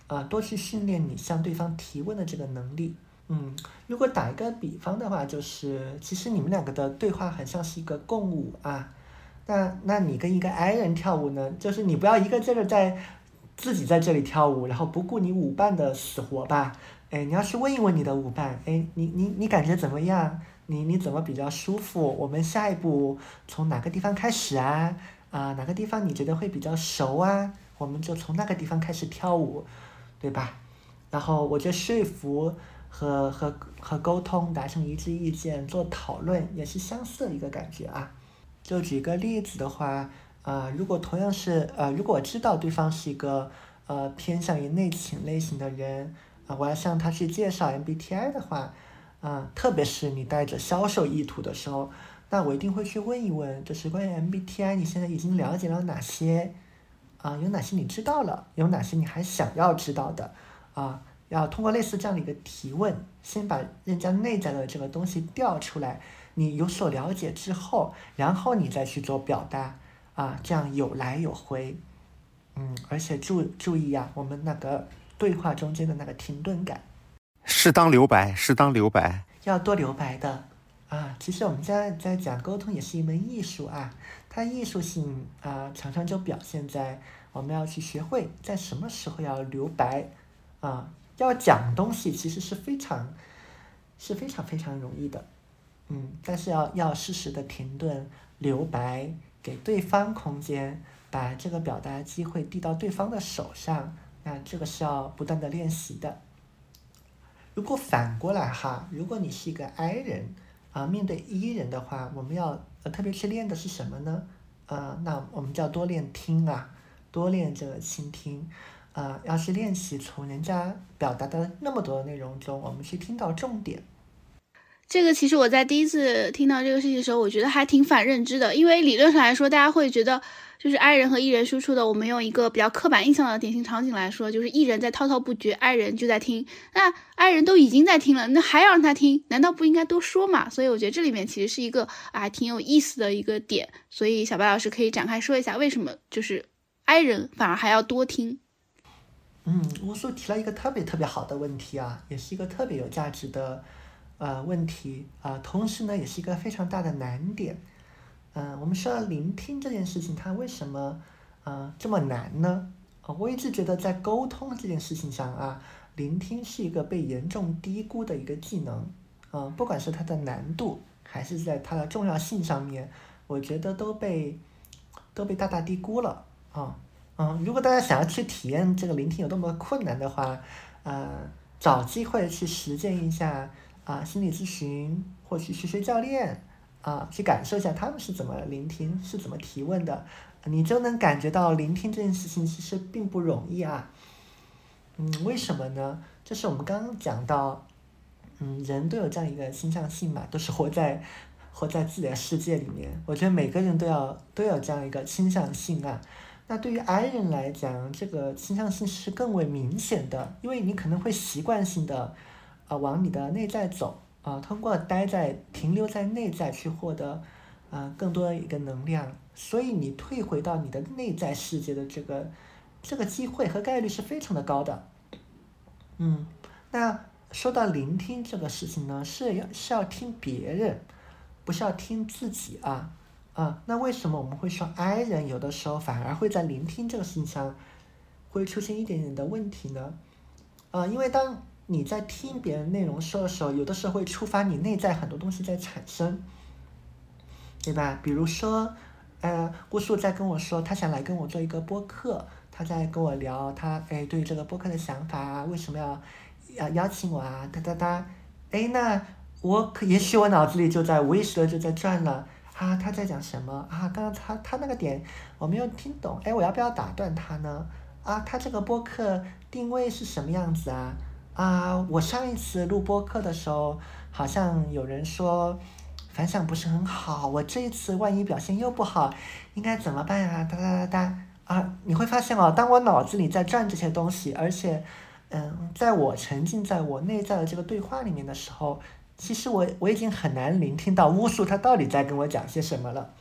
啊，多去训练你向对方提问的这个能力，嗯，如果打一个比方的话，就是其实你们两个的对话很像是一个共舞啊，那那你跟一个 I 人跳舞呢，就是你不要一个劲儿的在。自己在这里跳舞，然后不顾你舞伴的死活吧？哎，你要去问一问你的舞伴，哎，你你你感觉怎么样？你你怎么比较舒服？我们下一步从哪个地方开始啊？啊，哪个地方你觉得会比较熟啊？我们就从那个地方开始跳舞，对吧？然后我觉得说服和和和沟通达成一致意见做讨论也是相似的一个感觉啊。就举个例子的话。啊，如果同样是呃，如果我知道对方是一个呃偏向于内倾类型的人，啊，我要向他去介绍 MBTI 的话，啊，特别是你带着销售意图的时候，那我一定会去问一问，就是关于 MBTI，你现在已经了解了哪些？啊，有哪些你知道了？有哪些你还想要知道的？啊，要通过类似这样的一个提问，先把人家内在的这个东西调出来，你有所了解之后，然后你再去做表达。啊，这样有来有回，嗯，而且注注意啊，我们那个对话中间的那个停顿感，适当留白，适当留白，要多留白的啊。其实我们在在讲沟通也是一门艺术啊，它艺术性啊，常常就表现在我们要去学会在什么时候要留白啊，要讲东西其实是非常是非常非常容易的，嗯，但是要要适时的停顿留白，给对方空间，把这个表达机会递到对方的手上，那这个是要不断的练习的。如果反过来哈，如果你是一个 I 人啊，面对 E 人的话，我们要呃特别去练的是什么呢？呃，那我们叫多练听啊，多练这个倾听，啊，要去练习从人家表达的那么多的内容中，我们去听到重点。这个其实我在第一次听到这个事情的时候，我觉得还挺反认知的，因为理论上来说，大家会觉得。就是 I 人和 E 人输出的，我们用一个比较刻板印象的典型场景来说，就是 E 人在滔滔不绝，I 人就在听。那 I 人都已经在听了，那还要让他听，难道不应该多说嘛？所以我觉得这里面其实是一个啊挺有意思的一个点。所以小白老师可以展开说一下，为什么就是 I 人反而还要多听？嗯，乌苏提了一个特别特别好的问题啊，也是一个特别有价值的呃问题啊，同时呢，也是一个非常大的难点。嗯，我们说聆听这件事情，它为什么呃这么难呢？啊，我一直觉得在沟通这件事情上啊，聆听是一个被严重低估的一个技能。啊，不管是它的难度，还是在它的重要性上面，我觉得都被都被大大低估了。啊，嗯如果大家想要去体验这个聆听有多么困难的话，呃，找机会去实践一下啊，心理咨询或去学学教练。啊，去感受一下他们是怎么聆听，是怎么提问的，你就能感觉到聆听这件事情其实并不容易啊。嗯，为什么呢？就是我们刚刚讲到，嗯，人都有这样一个倾向性嘛，都是活在活在自己的世界里面。我觉得每个人都要都有这样一个倾向性啊。那对于 I 人来讲，这个倾向性是更为明显的，因为你可能会习惯性的啊往你的内在走。啊，通过待在停留在内在去获得，啊，更多的一个能量，所以你退回到你的内在世界的这个这个机会和概率是非常的高的。嗯，那说到聆听这个事情呢，是要是要听别人，不是要听自己啊啊。那为什么我们会说 I 人有的时候反而会在聆听这个事情上会出现一点点的问题呢？啊，因为当你在听别人内容说的时候，有的时候会触发你内在很多东西在产生，对吧？比如说，呃，郭树在跟我说，他想来跟我做一个播客，他在跟我聊他哎对这个播客的想法啊，为什么要要邀请我啊？哒哒哒，哎，那我可也许我脑子里就在无意识的就在转了啊，他在讲什么啊？刚刚他他那个点我没有听懂，哎，我要不要打断他呢？啊，他这个播客定位是什么样子啊？啊，我上一次录播课的时候，好像有人说反响不是很好。我这一次万一表现又不好，应该怎么办呀？哒哒哒哒啊！你会发现哦，当我脑子里在转这些东西，而且，嗯，在我沉浸在我内在的这个对话里面的时候，其实我我已经很难聆听到巫术他到底在跟我讲些什么了。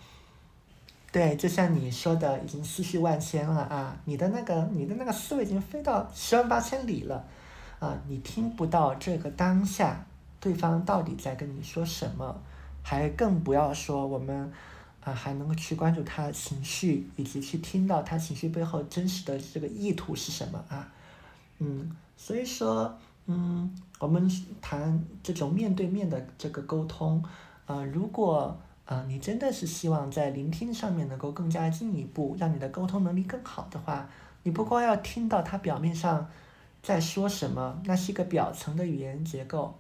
对，就像你说的，已经思绪万千了啊！你的那个你的那个思维已经飞到十万八千里了。啊，你听不到这个当下对方到底在跟你说什么，还更不要说我们啊还能够去关注他的情绪，以及去听到他情绪背后真实的这个意图是什么啊？嗯，所以说，嗯，我们谈这种面对面的这个沟通，啊，如果啊你真的是希望在聆听上面能够更加进一步，让你的沟通能力更好的话，你不光要听到他表面上。在说什么？那是一个表层的语言结构，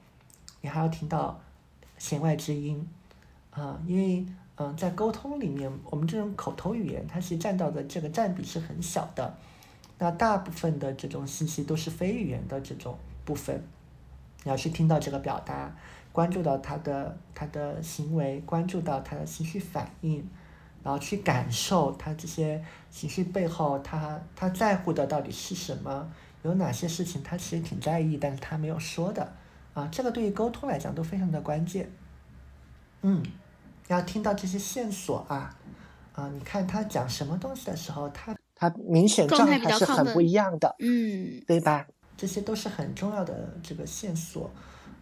你还要听到弦外之音，啊，因为嗯，在沟通里面，我们这种口头语言，它其实占到的这个占比是很小的，那大部分的这种信息都是非语言的这种部分，你要去听到这个表达，关注到他的他的行为，关注到他的情绪反应，然后去感受他这些情绪背后，他他在乎的到底是什么。有哪些事情他其实挺在意，但是他没有说的，啊，这个对于沟通来讲都非常的关键。嗯，要听到这些线索啊，啊，你看他讲什么东西的时候，他他明显状态是很不一样的，嗯，对吧？这些都是很重要的这个线索。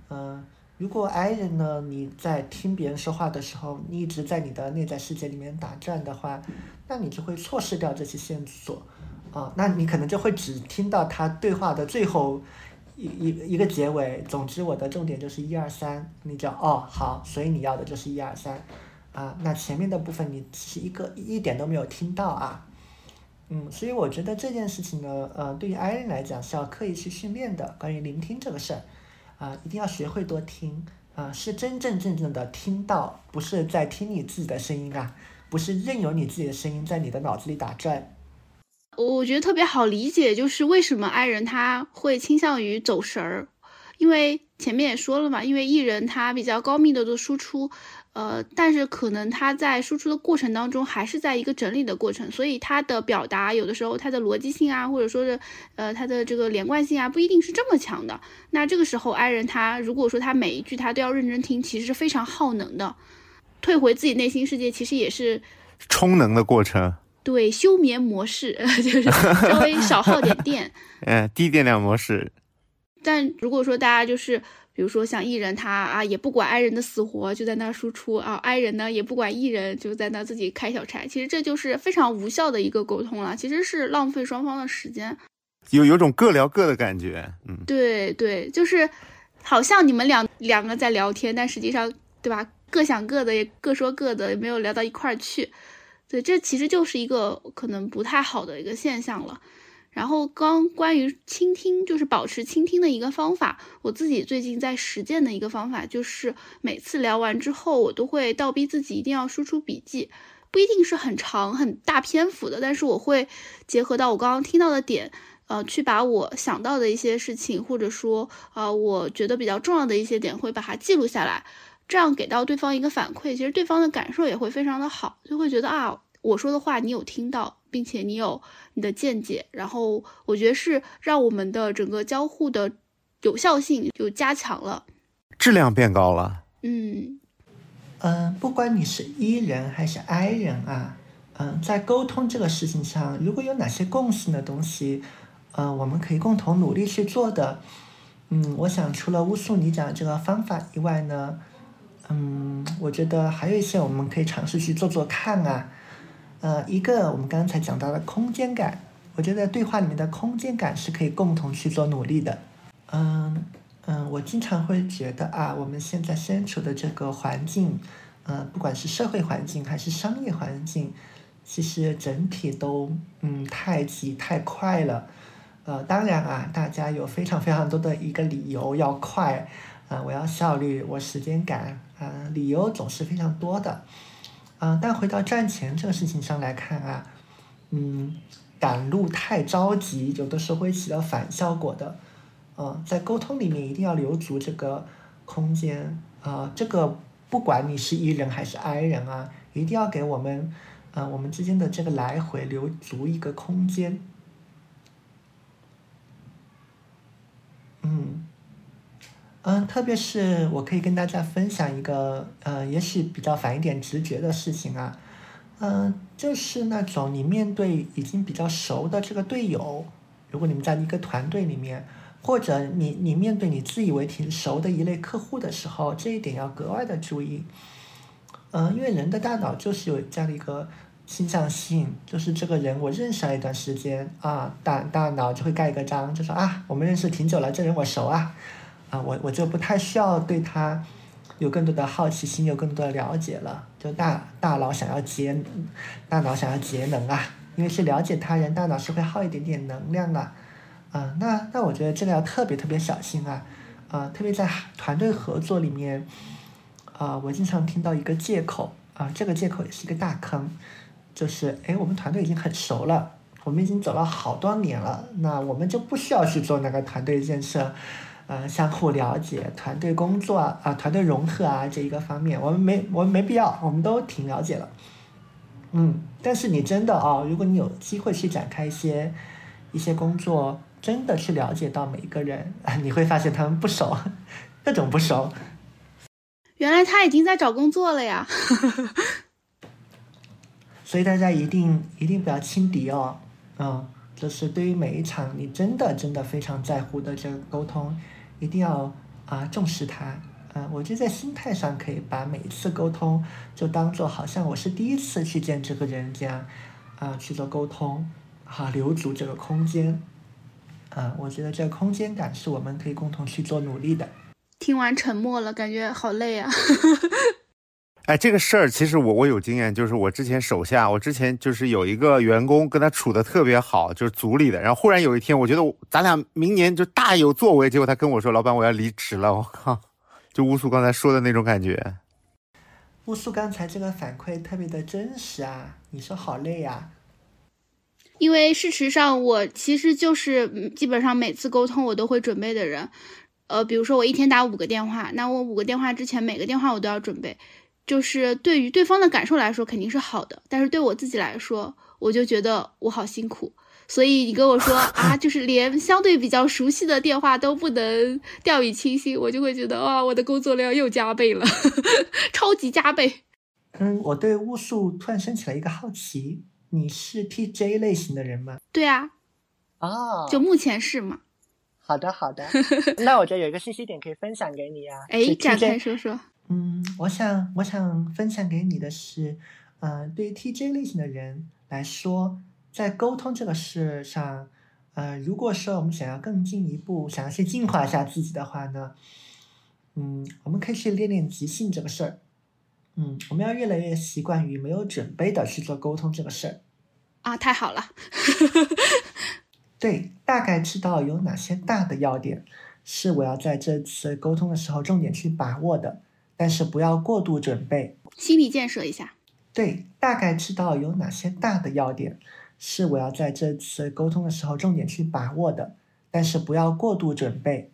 嗯，如果 I 人呢，你在听别人说话的时候，你一直在你的内在世界里面打转的话，那你就会错失掉这些线索。啊，那你可能就会只听到他对话的最后一一一个结尾。总之，我的重点就是一二三，你就哦好，所以你要的就是一二三，啊，那前面的部分你是一个一点都没有听到啊，嗯，所以我觉得这件事情呢，呃，对于 I 人来讲是要刻意去训练的，关于聆听这个事儿，啊，一定要学会多听，啊，是真真正正的听到，不是在听你自己的声音啊，不是任由你自己的声音在你的脑子里打转。我觉得特别好理解，就是为什么 I 人他会倾向于走神儿，因为前面也说了嘛，因为 E 人他比较高密度的输出，呃，但是可能他在输出的过程当中还是在一个整理的过程，所以他的表达有的时候他的逻辑性啊，或者说是呃他的这个连贯性啊，不一定是这么强的。那这个时候 I 人他如果说他每一句他都要认真听，其实是非常耗能的，退回自己内心世界其实也是充能的过程。对休眠模式，(laughs) 就是稍微少耗点电，(laughs) 嗯，低电量模式。(laughs) 但如果说大家就是，比如说像艺人他啊，也不管爱人的死活，就在那输出啊，爱人呢也不管艺人，就在那自己开小差。其实这就是非常无效的一个沟通了，其实是浪费双方的时间，有有种各聊各的感觉。嗯，对对，就是好像你们两两个在聊天，但实际上对吧，各想各的，也各说各的，也没有聊到一块儿去。对，这其实就是一个可能不太好的一个现象了。然后刚关于倾听，就是保持倾听的一个方法，我自己最近在实践的一个方法，就是每次聊完之后，我都会倒逼自己一定要输出笔记，不一定是很长很大篇幅的，但是我会结合到我刚刚听到的点，呃，去把我想到的一些事情，或者说呃我觉得比较重要的一些点，会把它记录下来。这样给到对方一个反馈，其实对方的感受也会非常的好，就会觉得啊，我说的话你有听到，并且你有你的见解，然后我觉得是让我们的整个交互的有效性就加强了，质量变高了。嗯嗯，不管你是 E 人还是 I 人啊，嗯，在沟通这个事情上，如果有哪些共性的东西，嗯，我们可以共同努力去做的。嗯，我想除了乌素你讲这个方法以外呢。嗯，我觉得还有一些我们可以尝试去做做看啊。呃，一个我们刚才讲到的空间感，我觉得对话里面的空间感是可以共同去做努力的。嗯嗯，我经常会觉得啊，我们现在身处的这个环境，嗯，不管是社会环境还是商业环境，其实整体都嗯太急太快了。呃，当然啊，大家有非常非常多的一个理由要快。啊，我要效率，我时间赶，啊，理由总是非常多的，啊，但回到赚钱这个事情上来看啊，嗯，赶路太着急，有的时候会起到反效果的，啊，在沟通里面一定要留足这个空间，啊，这个不管你是 E 人还是 I 人啊，一定要给我们，啊，我们之间的这个来回留足一个空间，嗯。嗯，特别是我可以跟大家分享一个，呃，也许比较反一点直觉的事情啊，嗯，就是那种你面对已经比较熟的这个队友，如果你们在一个团队里面，或者你你面对你自以为挺熟的一类客户的时候，这一点要格外的注意。嗯，因为人的大脑就是有这样的一个倾向性，就是这个人我认识了一段时间啊，大大脑就会盖一个章，就说啊，我们认识挺久了，这人我熟啊。啊，我我就不太需要对他有更多的好奇心，有更多的了解了。就大大脑想要节，大脑想要节能啊，因为是了解他人，大脑是会耗一点点能量的。啊，那那我觉得这个要特别特别小心啊，啊，特别在团队合作里面，啊，我经常听到一个借口啊，这个借口也是一个大坑，就是哎，我们团队已经很熟了，我们已经走了好多年了，那我们就不需要去做那个团队建设。呃，相互了解，团队工作啊，团队融合啊，这一个方面，我们没，我们没必要，我们都挺了解了。嗯，但是你真的啊，如果你有机会去展开一些一些工作，真的去了解到每一个人，你会发现他们不熟，(laughs) 各种不熟。原来他已经在找工作了呀。(laughs) 所以大家一定一定不要轻敌哦，嗯，就是对于每一场你真的真的非常在乎的这个沟通。一定要啊重视它，啊，我觉得在心态上可以把每一次沟通就当做好像我是第一次去见这个人这样，啊去做沟通，好留足这个空间，啊，我觉得这个空间感是我们可以共同去做努力的。听完沉默了，感觉好累啊。(laughs) 哎，这个事儿其实我我有经验，就是我之前手下，我之前就是有一个员工跟他处的特别好，就是组里的。然后忽然有一天，我觉得咱俩明年就大有作为，结果他跟我说：“老板，我要离职了。”我靠，就乌苏刚才说的那种感觉。乌苏刚才这个反馈特别的真实啊！你说好累呀？因为事实上，我其实就是基本上每次沟通我都会准备的人。呃，比如说我一天打五个电话，那我五个电话之前每个电话我都要准备。就是对于对方的感受来说肯定是好的，但是对我自己来说，我就觉得我好辛苦。所以你跟我说 (laughs) 啊，就是连相对比较熟悉的电话都不能掉以轻心，我就会觉得哇，我的工作量又加倍了，(laughs) 超级加倍。嗯，我对巫术突然升起了一个好奇，你是 TJ 类型的人吗？对啊，哦，就目前是嘛。好的，好的。(laughs) 那我觉得有一个信息点可以分享给你啊。哎，展开说说。嗯，我想我想分享给你的是，呃，对于 TJ 类型的人来说，在沟通这个事上，呃，如果说我们想要更进一步，想要去进化一下自己的话呢，嗯，我们可以去练练即兴这个事儿。嗯，我们要越来越习惯于没有准备的去做沟通这个事儿。啊，太好了。(laughs) 对，大概知道有哪些大的要点是我要在这次沟通的时候重点去把握的。但是不要过度准备，心理建设一下。对，大概知道有哪些大的要点是我要在这次沟通的时候重点去把握的，但是不要过度准备。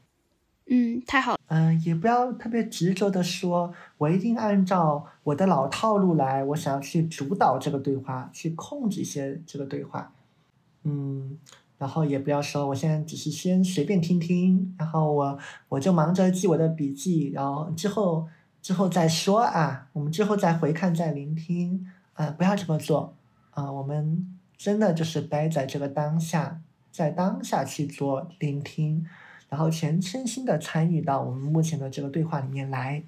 嗯，太好。嗯，也不要特别执着的说，我一定按照我的老套路来，我想要去主导这个对话，去控制一些这个对话。嗯，然后也不要说，我现在只是先随便听听，然后我我就忙着记我的笔记，然后之后。之后再说啊，我们之后再回看、再聆听，啊，不要这么做，啊，我们真的就是待在这个当下，在当下去做聆听，然后全身心的参与到我们目前的这个对话里面来。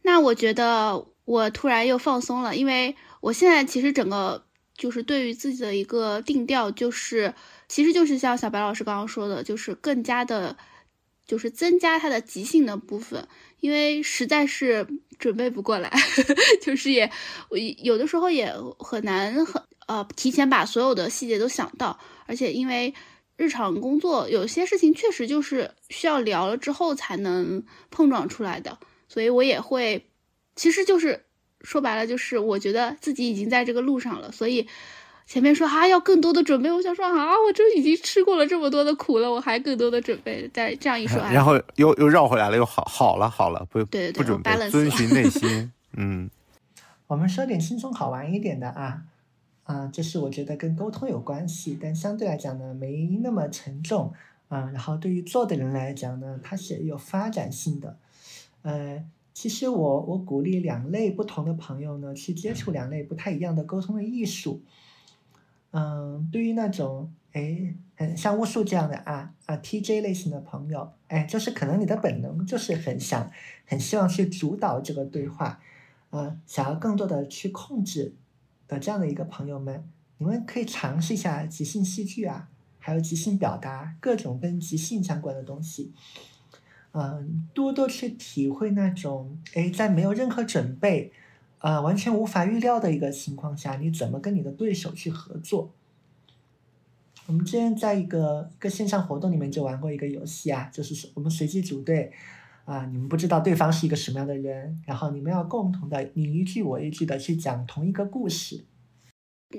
那我觉得我突然又放松了，因为我现在其实整个就是对于自己的一个定调，就是其实就是像小白老师刚刚说的，就是更加的。就是增加他的即兴的部分，因为实在是准备不过来，(laughs) 就是也我有的时候也很难很呃提前把所有的细节都想到，而且因为日常工作有些事情确实就是需要聊了之后才能碰撞出来的，所以我也会，其实就是说白了就是我觉得自己已经在这个路上了，所以。前面说啊要更多的准备，我想说啊，我这已经吃过了这么多的苦了，我还更多的准备。再这样一说，然后又又绕回来了，又好好了好了，不对不准备，遵 (laughs) 循内心。嗯，我们说点轻松好玩一点的啊啊，这是我觉得跟沟通有关系，但相对来讲呢，没那么沉重啊。然后对于做的人来讲呢，它是有发展性的。呃，其实我我鼓励两类不同的朋友呢，去接触两类不太一样的沟通的艺术。嗯，对于那种哎，嗯，像巫术这样的啊啊 TJ 类型的朋友，哎，就是可能你的本能就是很想、很希望去主导这个对话，呃，想要更多的去控制的这样的一个朋友们，你们可以尝试一下即兴戏剧啊，还有即兴表达，各种跟即兴相关的东西，嗯，多多去体会那种哎，在没有任何准备。啊，完全无法预料的一个情况下，你怎么跟你的对手去合作？我们之前在一个一个线上活动里面就玩过一个游戏啊，就是我们随机组队，啊，你们不知道对方是一个什么样的人，然后你们要共同的你一句我一句的去讲同一个故事。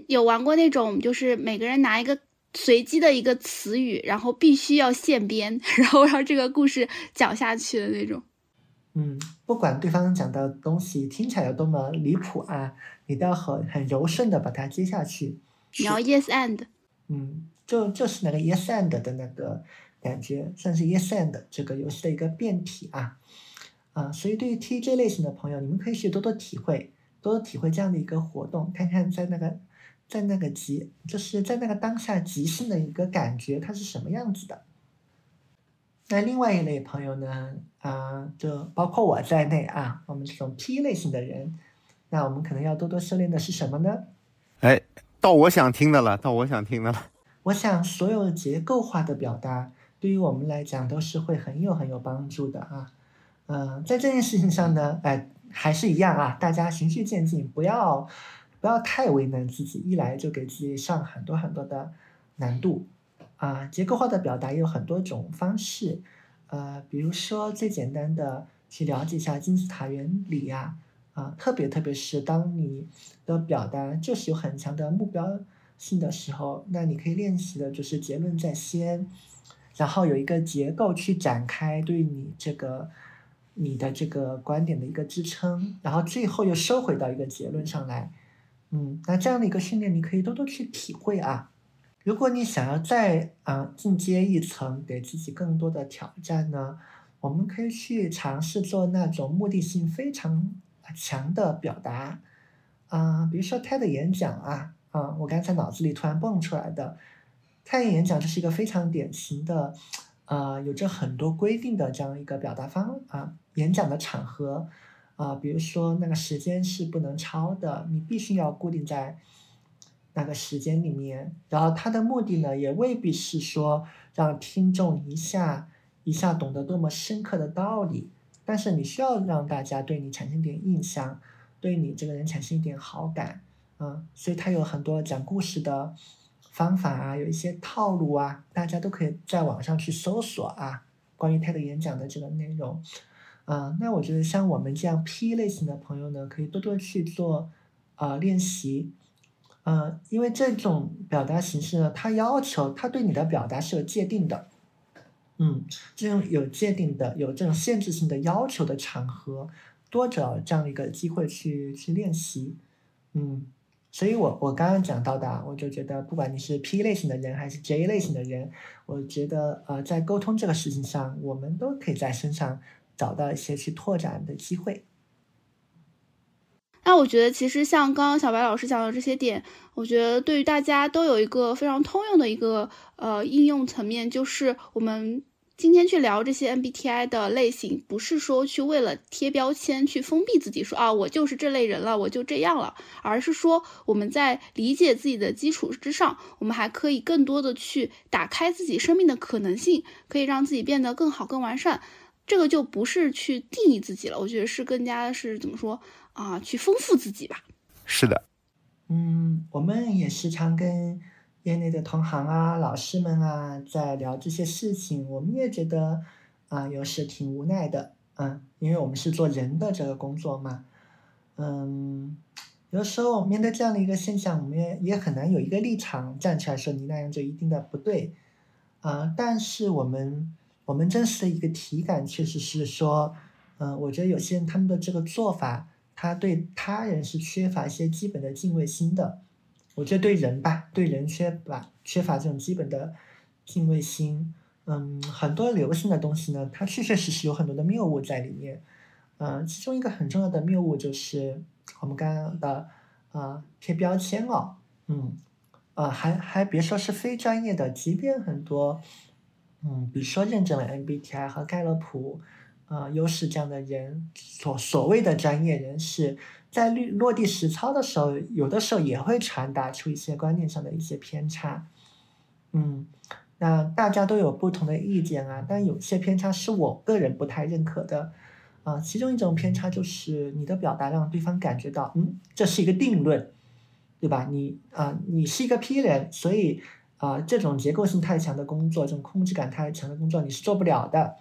有玩过那种，就是每个人拿一个随机的一个词语，然后必须要现编，(laughs) 然后让这个故事讲下去的那种。嗯，不管对方讲的东西听起来有多么离谱啊，你都要很很柔顺的把它接下去。你要 yes and。嗯，就就是那个 yes and 的那个感觉，算是 yes and 这个游戏的一个变体啊。啊，所以对于 TJ 类型的朋友，你们可以去多多体会，多多体会这样的一个活动，看看在那个在那个即就是在那个当下即兴的一个感觉，它是什么样子的。那另外一类朋友呢？啊，就包括我在内啊，我们这种 P 类型的人，那我们可能要多多修炼的是什么呢？哎，到我想听的了，到我想听的了。我想所有结构化的表达对于我们来讲都是会很有很有帮助的啊。嗯，在这件事情上呢，哎，还是一样啊，大家循序渐进，不要不要太为难自己，一来就给自己上很多很多的难度啊。结构化的表达也有很多种方式，呃，比如说最简单的去了解一下金字塔原理呀，啊，特别特别是当你的表达就是有很强的目标性的时候，那你可以练习的就是结论在先，然后有一个结构去展开对你这个。你的这个观点的一个支撑，然后最后又收回到一个结论上来，嗯，那这样的一个训练，你可以多多去体会啊。如果你想要再啊进阶一层，给自己更多的挑战呢，我们可以去尝试做那种目的性非常强的表达，啊，比如说 TED 演讲啊，啊，我刚才脑子里突然蹦出来的，TED 演讲这是一个非常典型的。啊，有着很多规定的这样一个表达方啊，演讲的场合啊，比如说那个时间是不能超的，你必须要固定在那个时间里面。然后他的目的呢，也未必是说让听众一下一下懂得多么深刻的道理，但是你需要让大家对你产生点印象，对你这个人产生一点好感，嗯，所以他有很多讲故事的。方法啊，有一些套路啊，大家都可以在网上去搜索啊。关于他的演讲的这个内容，啊，那我觉得像我们这样 P 类型的朋友呢，可以多多去做啊练习，嗯，因为这种表达形式呢，它要求它对你的表达是有界定的，嗯，这种有界定的、有这种限制性的要求的场合，多找这样一个机会去去练习，嗯。所以我我刚刚讲到的，我就觉得不管你是 P 类型的人还是 J 类型的人，我觉得呃在沟通这个事情上，我们都可以在身上找到一些去拓展的机会。那我觉得其实像刚刚小白老师讲的这些点，我觉得对于大家都有一个非常通用的一个呃应用层面，就是我们。今天去聊这些 MBTI 的类型，不是说去为了贴标签去封闭自己，说啊我就是这类人了，我就这样了，而是说我们在理解自己的基础之上，我们还可以更多的去打开自己生命的可能性，可以让自己变得更好、更完善。这个就不是去定义自己了，我觉得是更加是怎么说啊，去丰富自己吧。是的，嗯，我们也时常跟。业内的同行啊，老师们啊，在聊这些事情，我们也觉得啊，有时挺无奈的，嗯，因为我们是做人的这个工作嘛，嗯，有时候面对这样的一个现象，我们也也很难有一个立场站起来说你那样就一定的不对，啊，但是我们我们真实的一个体感确实是说，嗯，我觉得有些人他们的这个做法，他对他人是缺乏一些基本的敬畏心的。我觉得对人吧，对人缺乏缺乏这种基本的敬畏心。嗯，很多流行的东西呢，它确确实实有很多的谬误在里面。嗯，其中一个很重要的谬误就是我们刚刚的啊贴标签哦。嗯，啊还还别说是非专业的，即便很多嗯，比如说认证了 MBTI 和盖洛普啊优势这样的人，所所谓的专业人士。在落落地实操的时候，有的时候也会传达出一些观念上的一些偏差，嗯，那大家都有不同的意见啊，但有些偏差是我个人不太认可的，啊，其中一种偏差就是你的表达让对方感觉到，嗯，这是一个定论，对吧？你啊，你是一个 P 人，所以啊，这种结构性太强的工作，这种控制感太强的工作，你是做不了的。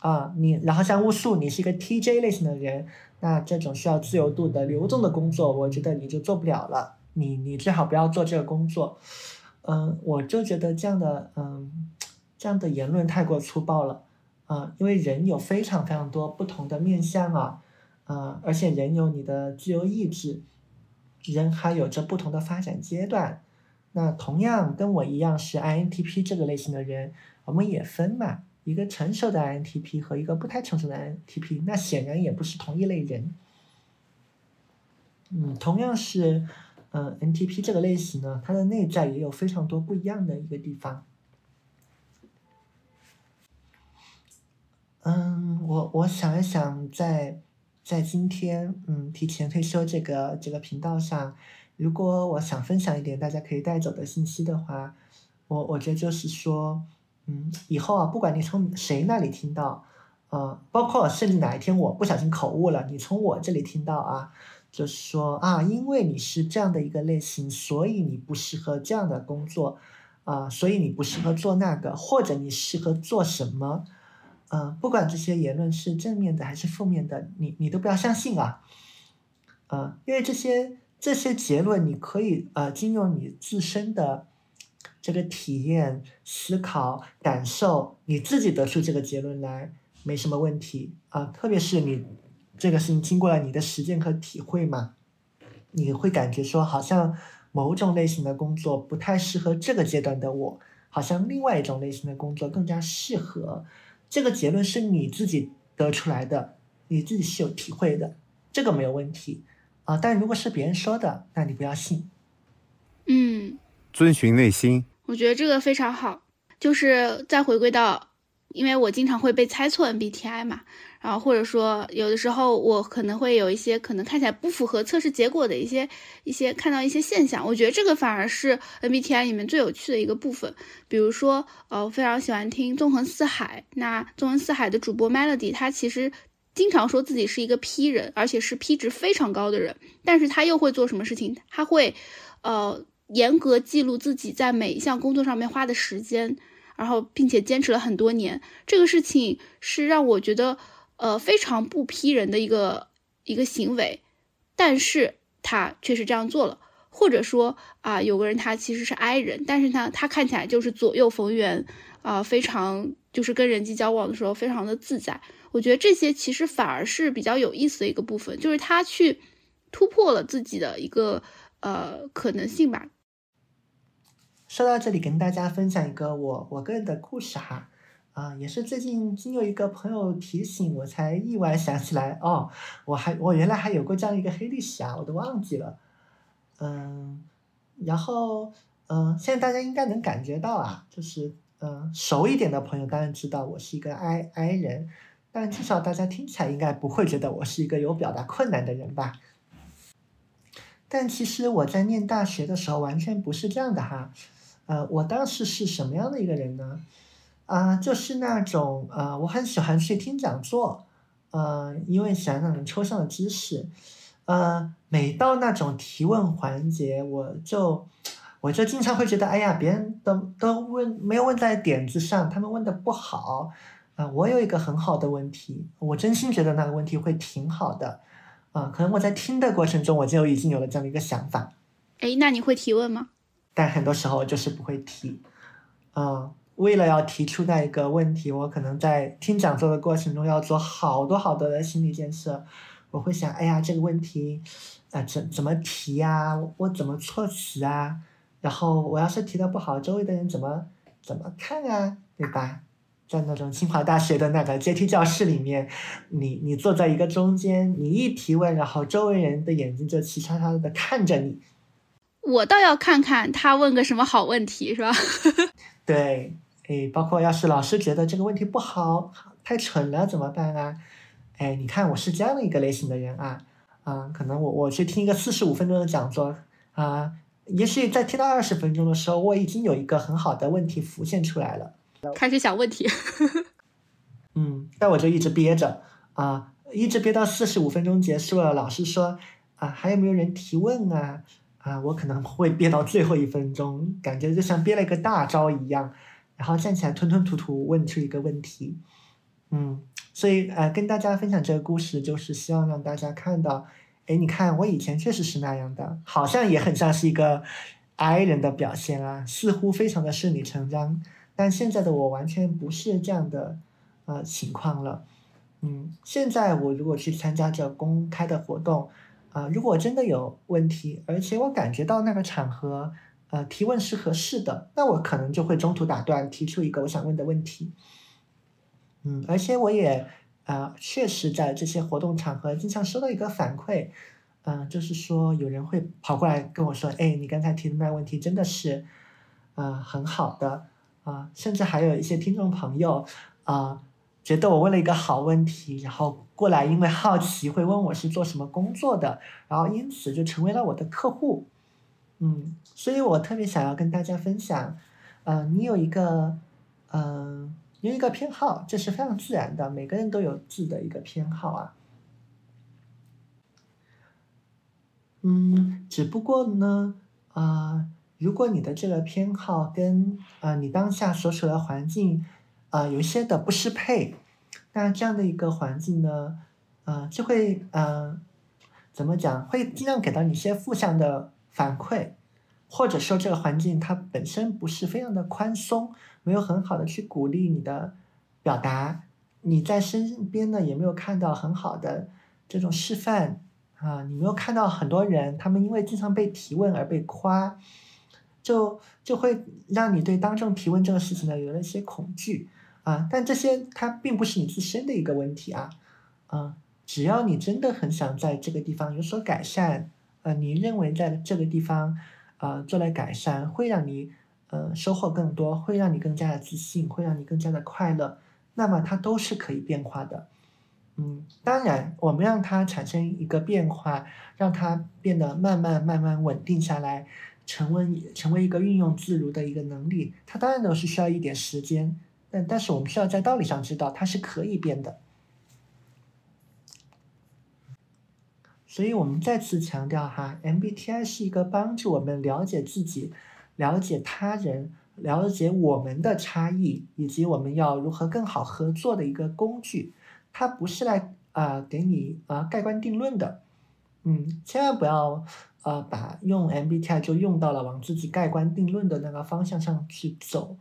啊，你然后像巫术，你是一个 TJ 类型的人，那这种需要自由度的流动的工作，我觉得你就做不了了。你你最好不要做这个工作。嗯，我就觉得这样的嗯，这样的言论太过粗暴了。啊，因为人有非常非常多不同的面相啊，啊，而且人有你的自由意志，人还有着不同的发展阶段。那同样跟我一样是 INTP 这个类型的人，我们也分嘛。一个成熟的 INTP 和一个不太成熟的 INTP，那显然也不是同一类人。嗯，同样是，嗯，NTP 这个类型呢，它的内在也有非常多不一样的一个地方。嗯，我我想一想，在在今天，嗯，提前退休这个这个频道上，如果我想分享一点大家可以带走的信息的话。我我觉得就是说，嗯，以后啊，不管你从谁那里听到，呃，包括甚至哪一天我不小心口误了，你从我这里听到啊，就是说啊，因为你是这样的一个类型，所以你不适合这样的工作，啊，所以你不适合做那个，或者你适合做什么，嗯，不管这些言论是正面的还是负面的，你你都不要相信啊，啊，因为这些这些结论你可以呃，经由你自身的。这个体验、思考、感受，你自己得出这个结论来，没什么问题啊。特别是你这个事情经过了你的实践和体会嘛，你会感觉说，好像某种类型的工作不太适合这个阶段的我，好像另外一种类型的工作更加适合。这个结论是你自己得出来的，你自己是有体会的，这个没有问题啊。但如果是别人说的，那你不要信。嗯，遵循内心。我觉得这个非常好，就是再回归到，因为我经常会被猜错 MBTI 嘛，然后或者说有的时候我可能会有一些可能看起来不符合测试结果的一些一些看到一些现象，我觉得这个反而是 MBTI 里面最有趣的一个部分。比如说，呃，我非常喜欢听纵横四海，那纵横四海的主播 Melody，他其实经常说自己是一个 P 人，而且是 P 值非常高的人，但是他又会做什么事情？他会，呃。严格记录自己在每一项工作上面花的时间，然后并且坚持了很多年，这个事情是让我觉得呃非常不批人的一个一个行为，但是他确实这样做了，或者说啊有个人他其实是 I 人，但是呢他看起来就是左右逢源啊，非常就是跟人际交往的时候非常的自在，我觉得这些其实反而是比较有意思的一个部分，就是他去突破了自己的一个呃可能性吧。说到这里，跟大家分享一个我我个人的故事哈，啊，也是最近经有一个朋友提醒，我才意外想起来哦，我还我原来还有过这样一个黑历史啊，我都忘记了，嗯，然后嗯，现在大家应该能感觉到啊，就是嗯，熟一点的朋友当然知道我是一个 I I 人，但至少大家听起来应该不会觉得我是一个有表达困难的人吧？但其实我在念大学的时候完全不是这样的哈。呃，我当时是什么样的一个人呢？啊，就是那种呃，我很喜欢去听讲座，呃，因为喜欢那种抽象的知识，呃，每到那种提问环节，我就我就经常会觉得，哎呀，别人都都问没有问在点子上，他们问的不好，啊，我有一个很好的问题，我真心觉得那个问题会挺好的，啊，可能我在听的过程中，我就已经有了这样的一个想法。哎，那你会提问吗？但很多时候就是不会提，嗯，为了要提出那一个问题，我可能在听讲座的过程中要做好多好多的心理建设。我会想，哎呀，这个问题，啊，怎怎么提呀？我怎么措辞啊？然后我要是提的不好，周围的人怎么怎么看啊？对吧？在那种清华大学的那个阶梯教室里面，你你坐在一个中间，你一提问，然后周围人的眼睛就齐刷刷的看着你。我倒要看看他问个什么好问题，是吧？(laughs) 对，哎，包括要是老师觉得这个问题不好，太蠢了怎么办啊？哎，你看我是这样的一个类型的人啊，啊，可能我我去听一个四十五分钟的讲座啊，也许在听到二十分钟的时候，我已经有一个很好的问题浮现出来了，开始想问题。(laughs) 嗯，但我就一直憋着啊，一直憋到四十五分钟结束了，老师说啊，还有没有人提问啊？啊，我可能会憋到最后一分钟，感觉就像憋了一个大招一样，然后站起来吞吞吐吐问出一个问题，嗯，所以呃，跟大家分享这个故事，就是希望让大家看到，哎，你看我以前确实是那样的，好像也很像是一个 I 人的表现啊，似乎非常的顺理成章，但现在的我完全不是这样的呃情况了，嗯，现在我如果去参加这公开的活动。啊，如果真的有问题，而且我感觉到那个场合，呃，提问是合适的，那我可能就会中途打断，提出一个我想问的问题。嗯，而且我也，啊，确实在这些活动场合经常收到一个反馈，嗯，就是说有人会跑过来跟我说，哎，你刚才提的那问题真的是，啊，很好的，啊，甚至还有一些听众朋友，啊。觉得我问了一个好问题，然后过来，因为好奇会问我是做什么工作的，然后因此就成为了我的客户，嗯，所以我特别想要跟大家分享，呃，你有一个，嗯，有一个偏好，这是非常自然的，每个人都有自己的一个偏好啊。嗯，只不过呢，啊，如果你的这个偏好跟啊你当下所处的环境啊有一些的不适配，那这样的一个环境呢，啊就会嗯怎么讲，会尽量给到你一些负向的反馈。或者说这个环境它本身不是非常的宽松，没有很好的去鼓励你的表达，你在身边呢也没有看到很好的这种示范啊，你没有看到很多人他们因为经常被提问而被夸，就就会让你对当众提问这个事情呢有了一些恐惧啊，但这些它并不是你自身的一个问题啊，啊，只要你真的很想在这个地方有所改善，呃，你认为在这个地方。啊，做来改善会让你呃收获更多，会让你更加的自信，会让你更加的快乐。那么它都是可以变化的，嗯，当然我们让它产生一个变化，让它变得慢慢慢慢稳定下来，成为成为一个运用自如的一个能力，它当然都是需要一点时间。但但是我们需要在道理上知道它是可以变的。所以我们再次强调哈，MBTI 是一个帮助我们了解自己、了解他人、了解我们的差异，以及我们要如何更好合作的一个工具。它不是来啊给你啊盖棺定论的，嗯，千万不要呃把用 MBTI 就用到了往自己盖棺定论的那个方向上去走，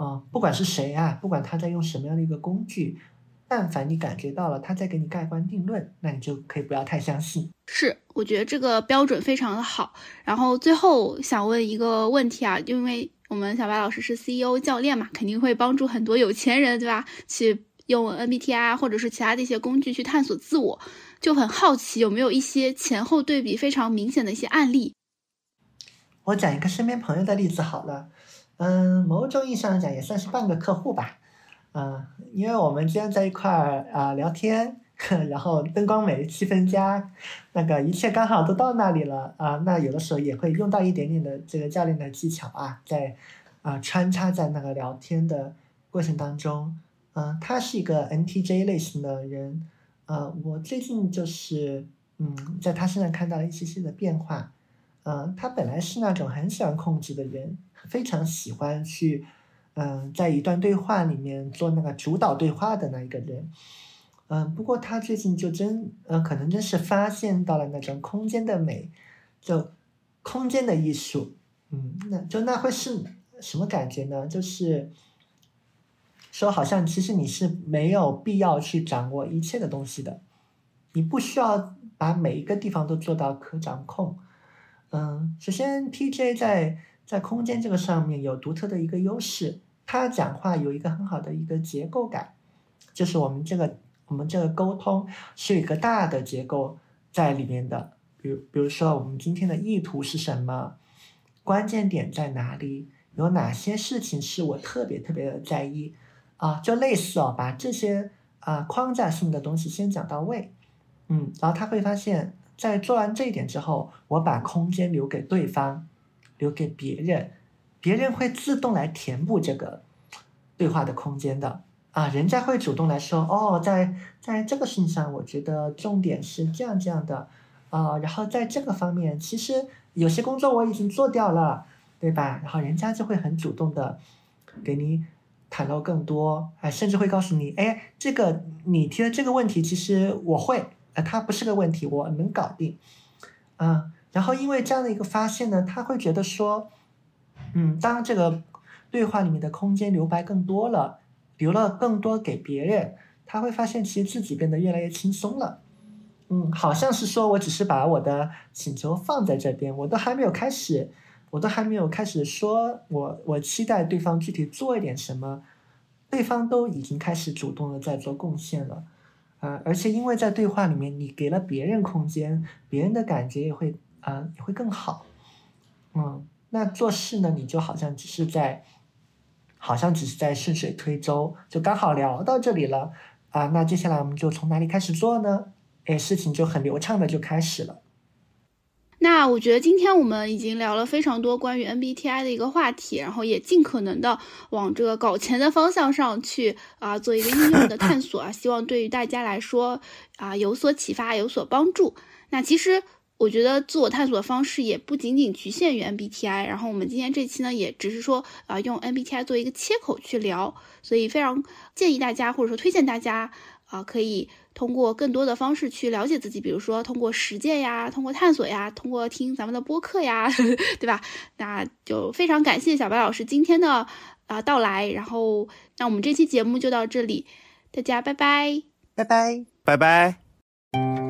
啊，不管是谁啊，不管他在用什么样的一个工具。但凡你感觉到了他在给你盖棺定论，那你就可以不要太相信。是，我觉得这个标准非常的好。然后最后想问一个问题啊，因为我们小白老师是 CEO 教练嘛，肯定会帮助很多有钱人，对吧？去用 MBTI 或者是其他的一些工具去探索自我，就很好奇有没有一些前后对比非常明显的一些案例。我讲一个身边朋友的例子好了，嗯，某种意义上讲也算是半个客户吧。嗯，因为我们今天在一块儿啊聊天，(laughs) 然后灯光美，气氛佳，那个一切刚好都到那里了啊。那有的时候也会用到一点点的这个教练的技巧啊，在啊穿插在那个聊天的过程当中。嗯，他是一个 NTJ 类型的人，呃，我最近就是嗯在他身上看到了一些些的变化。嗯，他本来是那种很喜欢控制的人，非常喜欢去。嗯，在一段对话里面做那个主导对话的那一个人，嗯，不过他最近就真，呃，可能真是发现到了那种空间的美，就空间的艺术，嗯，那就那会是什么感觉呢？就是说，好像其实你是没有必要去掌握一切的东西的，你不需要把每一个地方都做到可掌控。嗯，首先 TJ 在。在空间这个上面有独特的一个优势，他讲话有一个很好的一个结构感，就是我们这个我们这个沟通是有一个大的结构在里面的，比如比如说我们今天的意图是什么，关键点在哪里，有哪些事情是我特别特别的在意啊，就类似哦，把这些啊框架性的东西先讲到位，嗯，然后他会发现，在做完这一点之后，我把空间留给对方。留给别人，别人会自动来填补这个对话的空间的啊，人家会主动来说哦，在在这个事情上，我觉得重点是这样这样的啊，然后在这个方面，其实有些工作我已经做掉了，对吧？然后人家就会很主动的给你袒露更多，哎，甚至会告诉你，哎，这个你提的这个问题，其实我会，呃，它不是个问题，我能搞定，啊。然后因为这样的一个发现呢，他会觉得说，嗯，当这个对话里面的空间留白更多了，留了更多给别人，他会发现其实自己变得越来越轻松了。嗯，好像是说我只是把我的请求放在这边，我都还没有开始，我都还没有开始说我我期待对方具体做一点什么，对方都已经开始主动的在做贡献了，啊，而且因为在对话里面你给了别人空间，别人的感觉也会。啊，也会更好，嗯，那做事呢，你就好像只是在，好像只是在顺水推舟，就刚好聊到这里了，啊，那接下来我们就从哪里开始做呢？哎，事情就很流畅的就开始了。那我觉得今天我们已经聊了非常多关于 MBTI 的一个话题，然后也尽可能的往这个搞钱的方向上去啊做一个应用的探索啊，希望对于大家来说啊有所启发，有所帮助。那其实我觉得自我探索的方式也不仅仅局限于 MBTI，然后我们今天这期呢也只是说啊用 MBTI 做一个切口去聊，所以非常建议大家或者说推荐大家啊可以。通过更多的方式去了解自己，比如说通过实践呀，通过探索呀，通过听咱们的播客呀，(laughs) 对吧？那就非常感谢小白老师今天的啊到来，然后那我们这期节目就到这里，大家拜拜，拜拜，拜拜。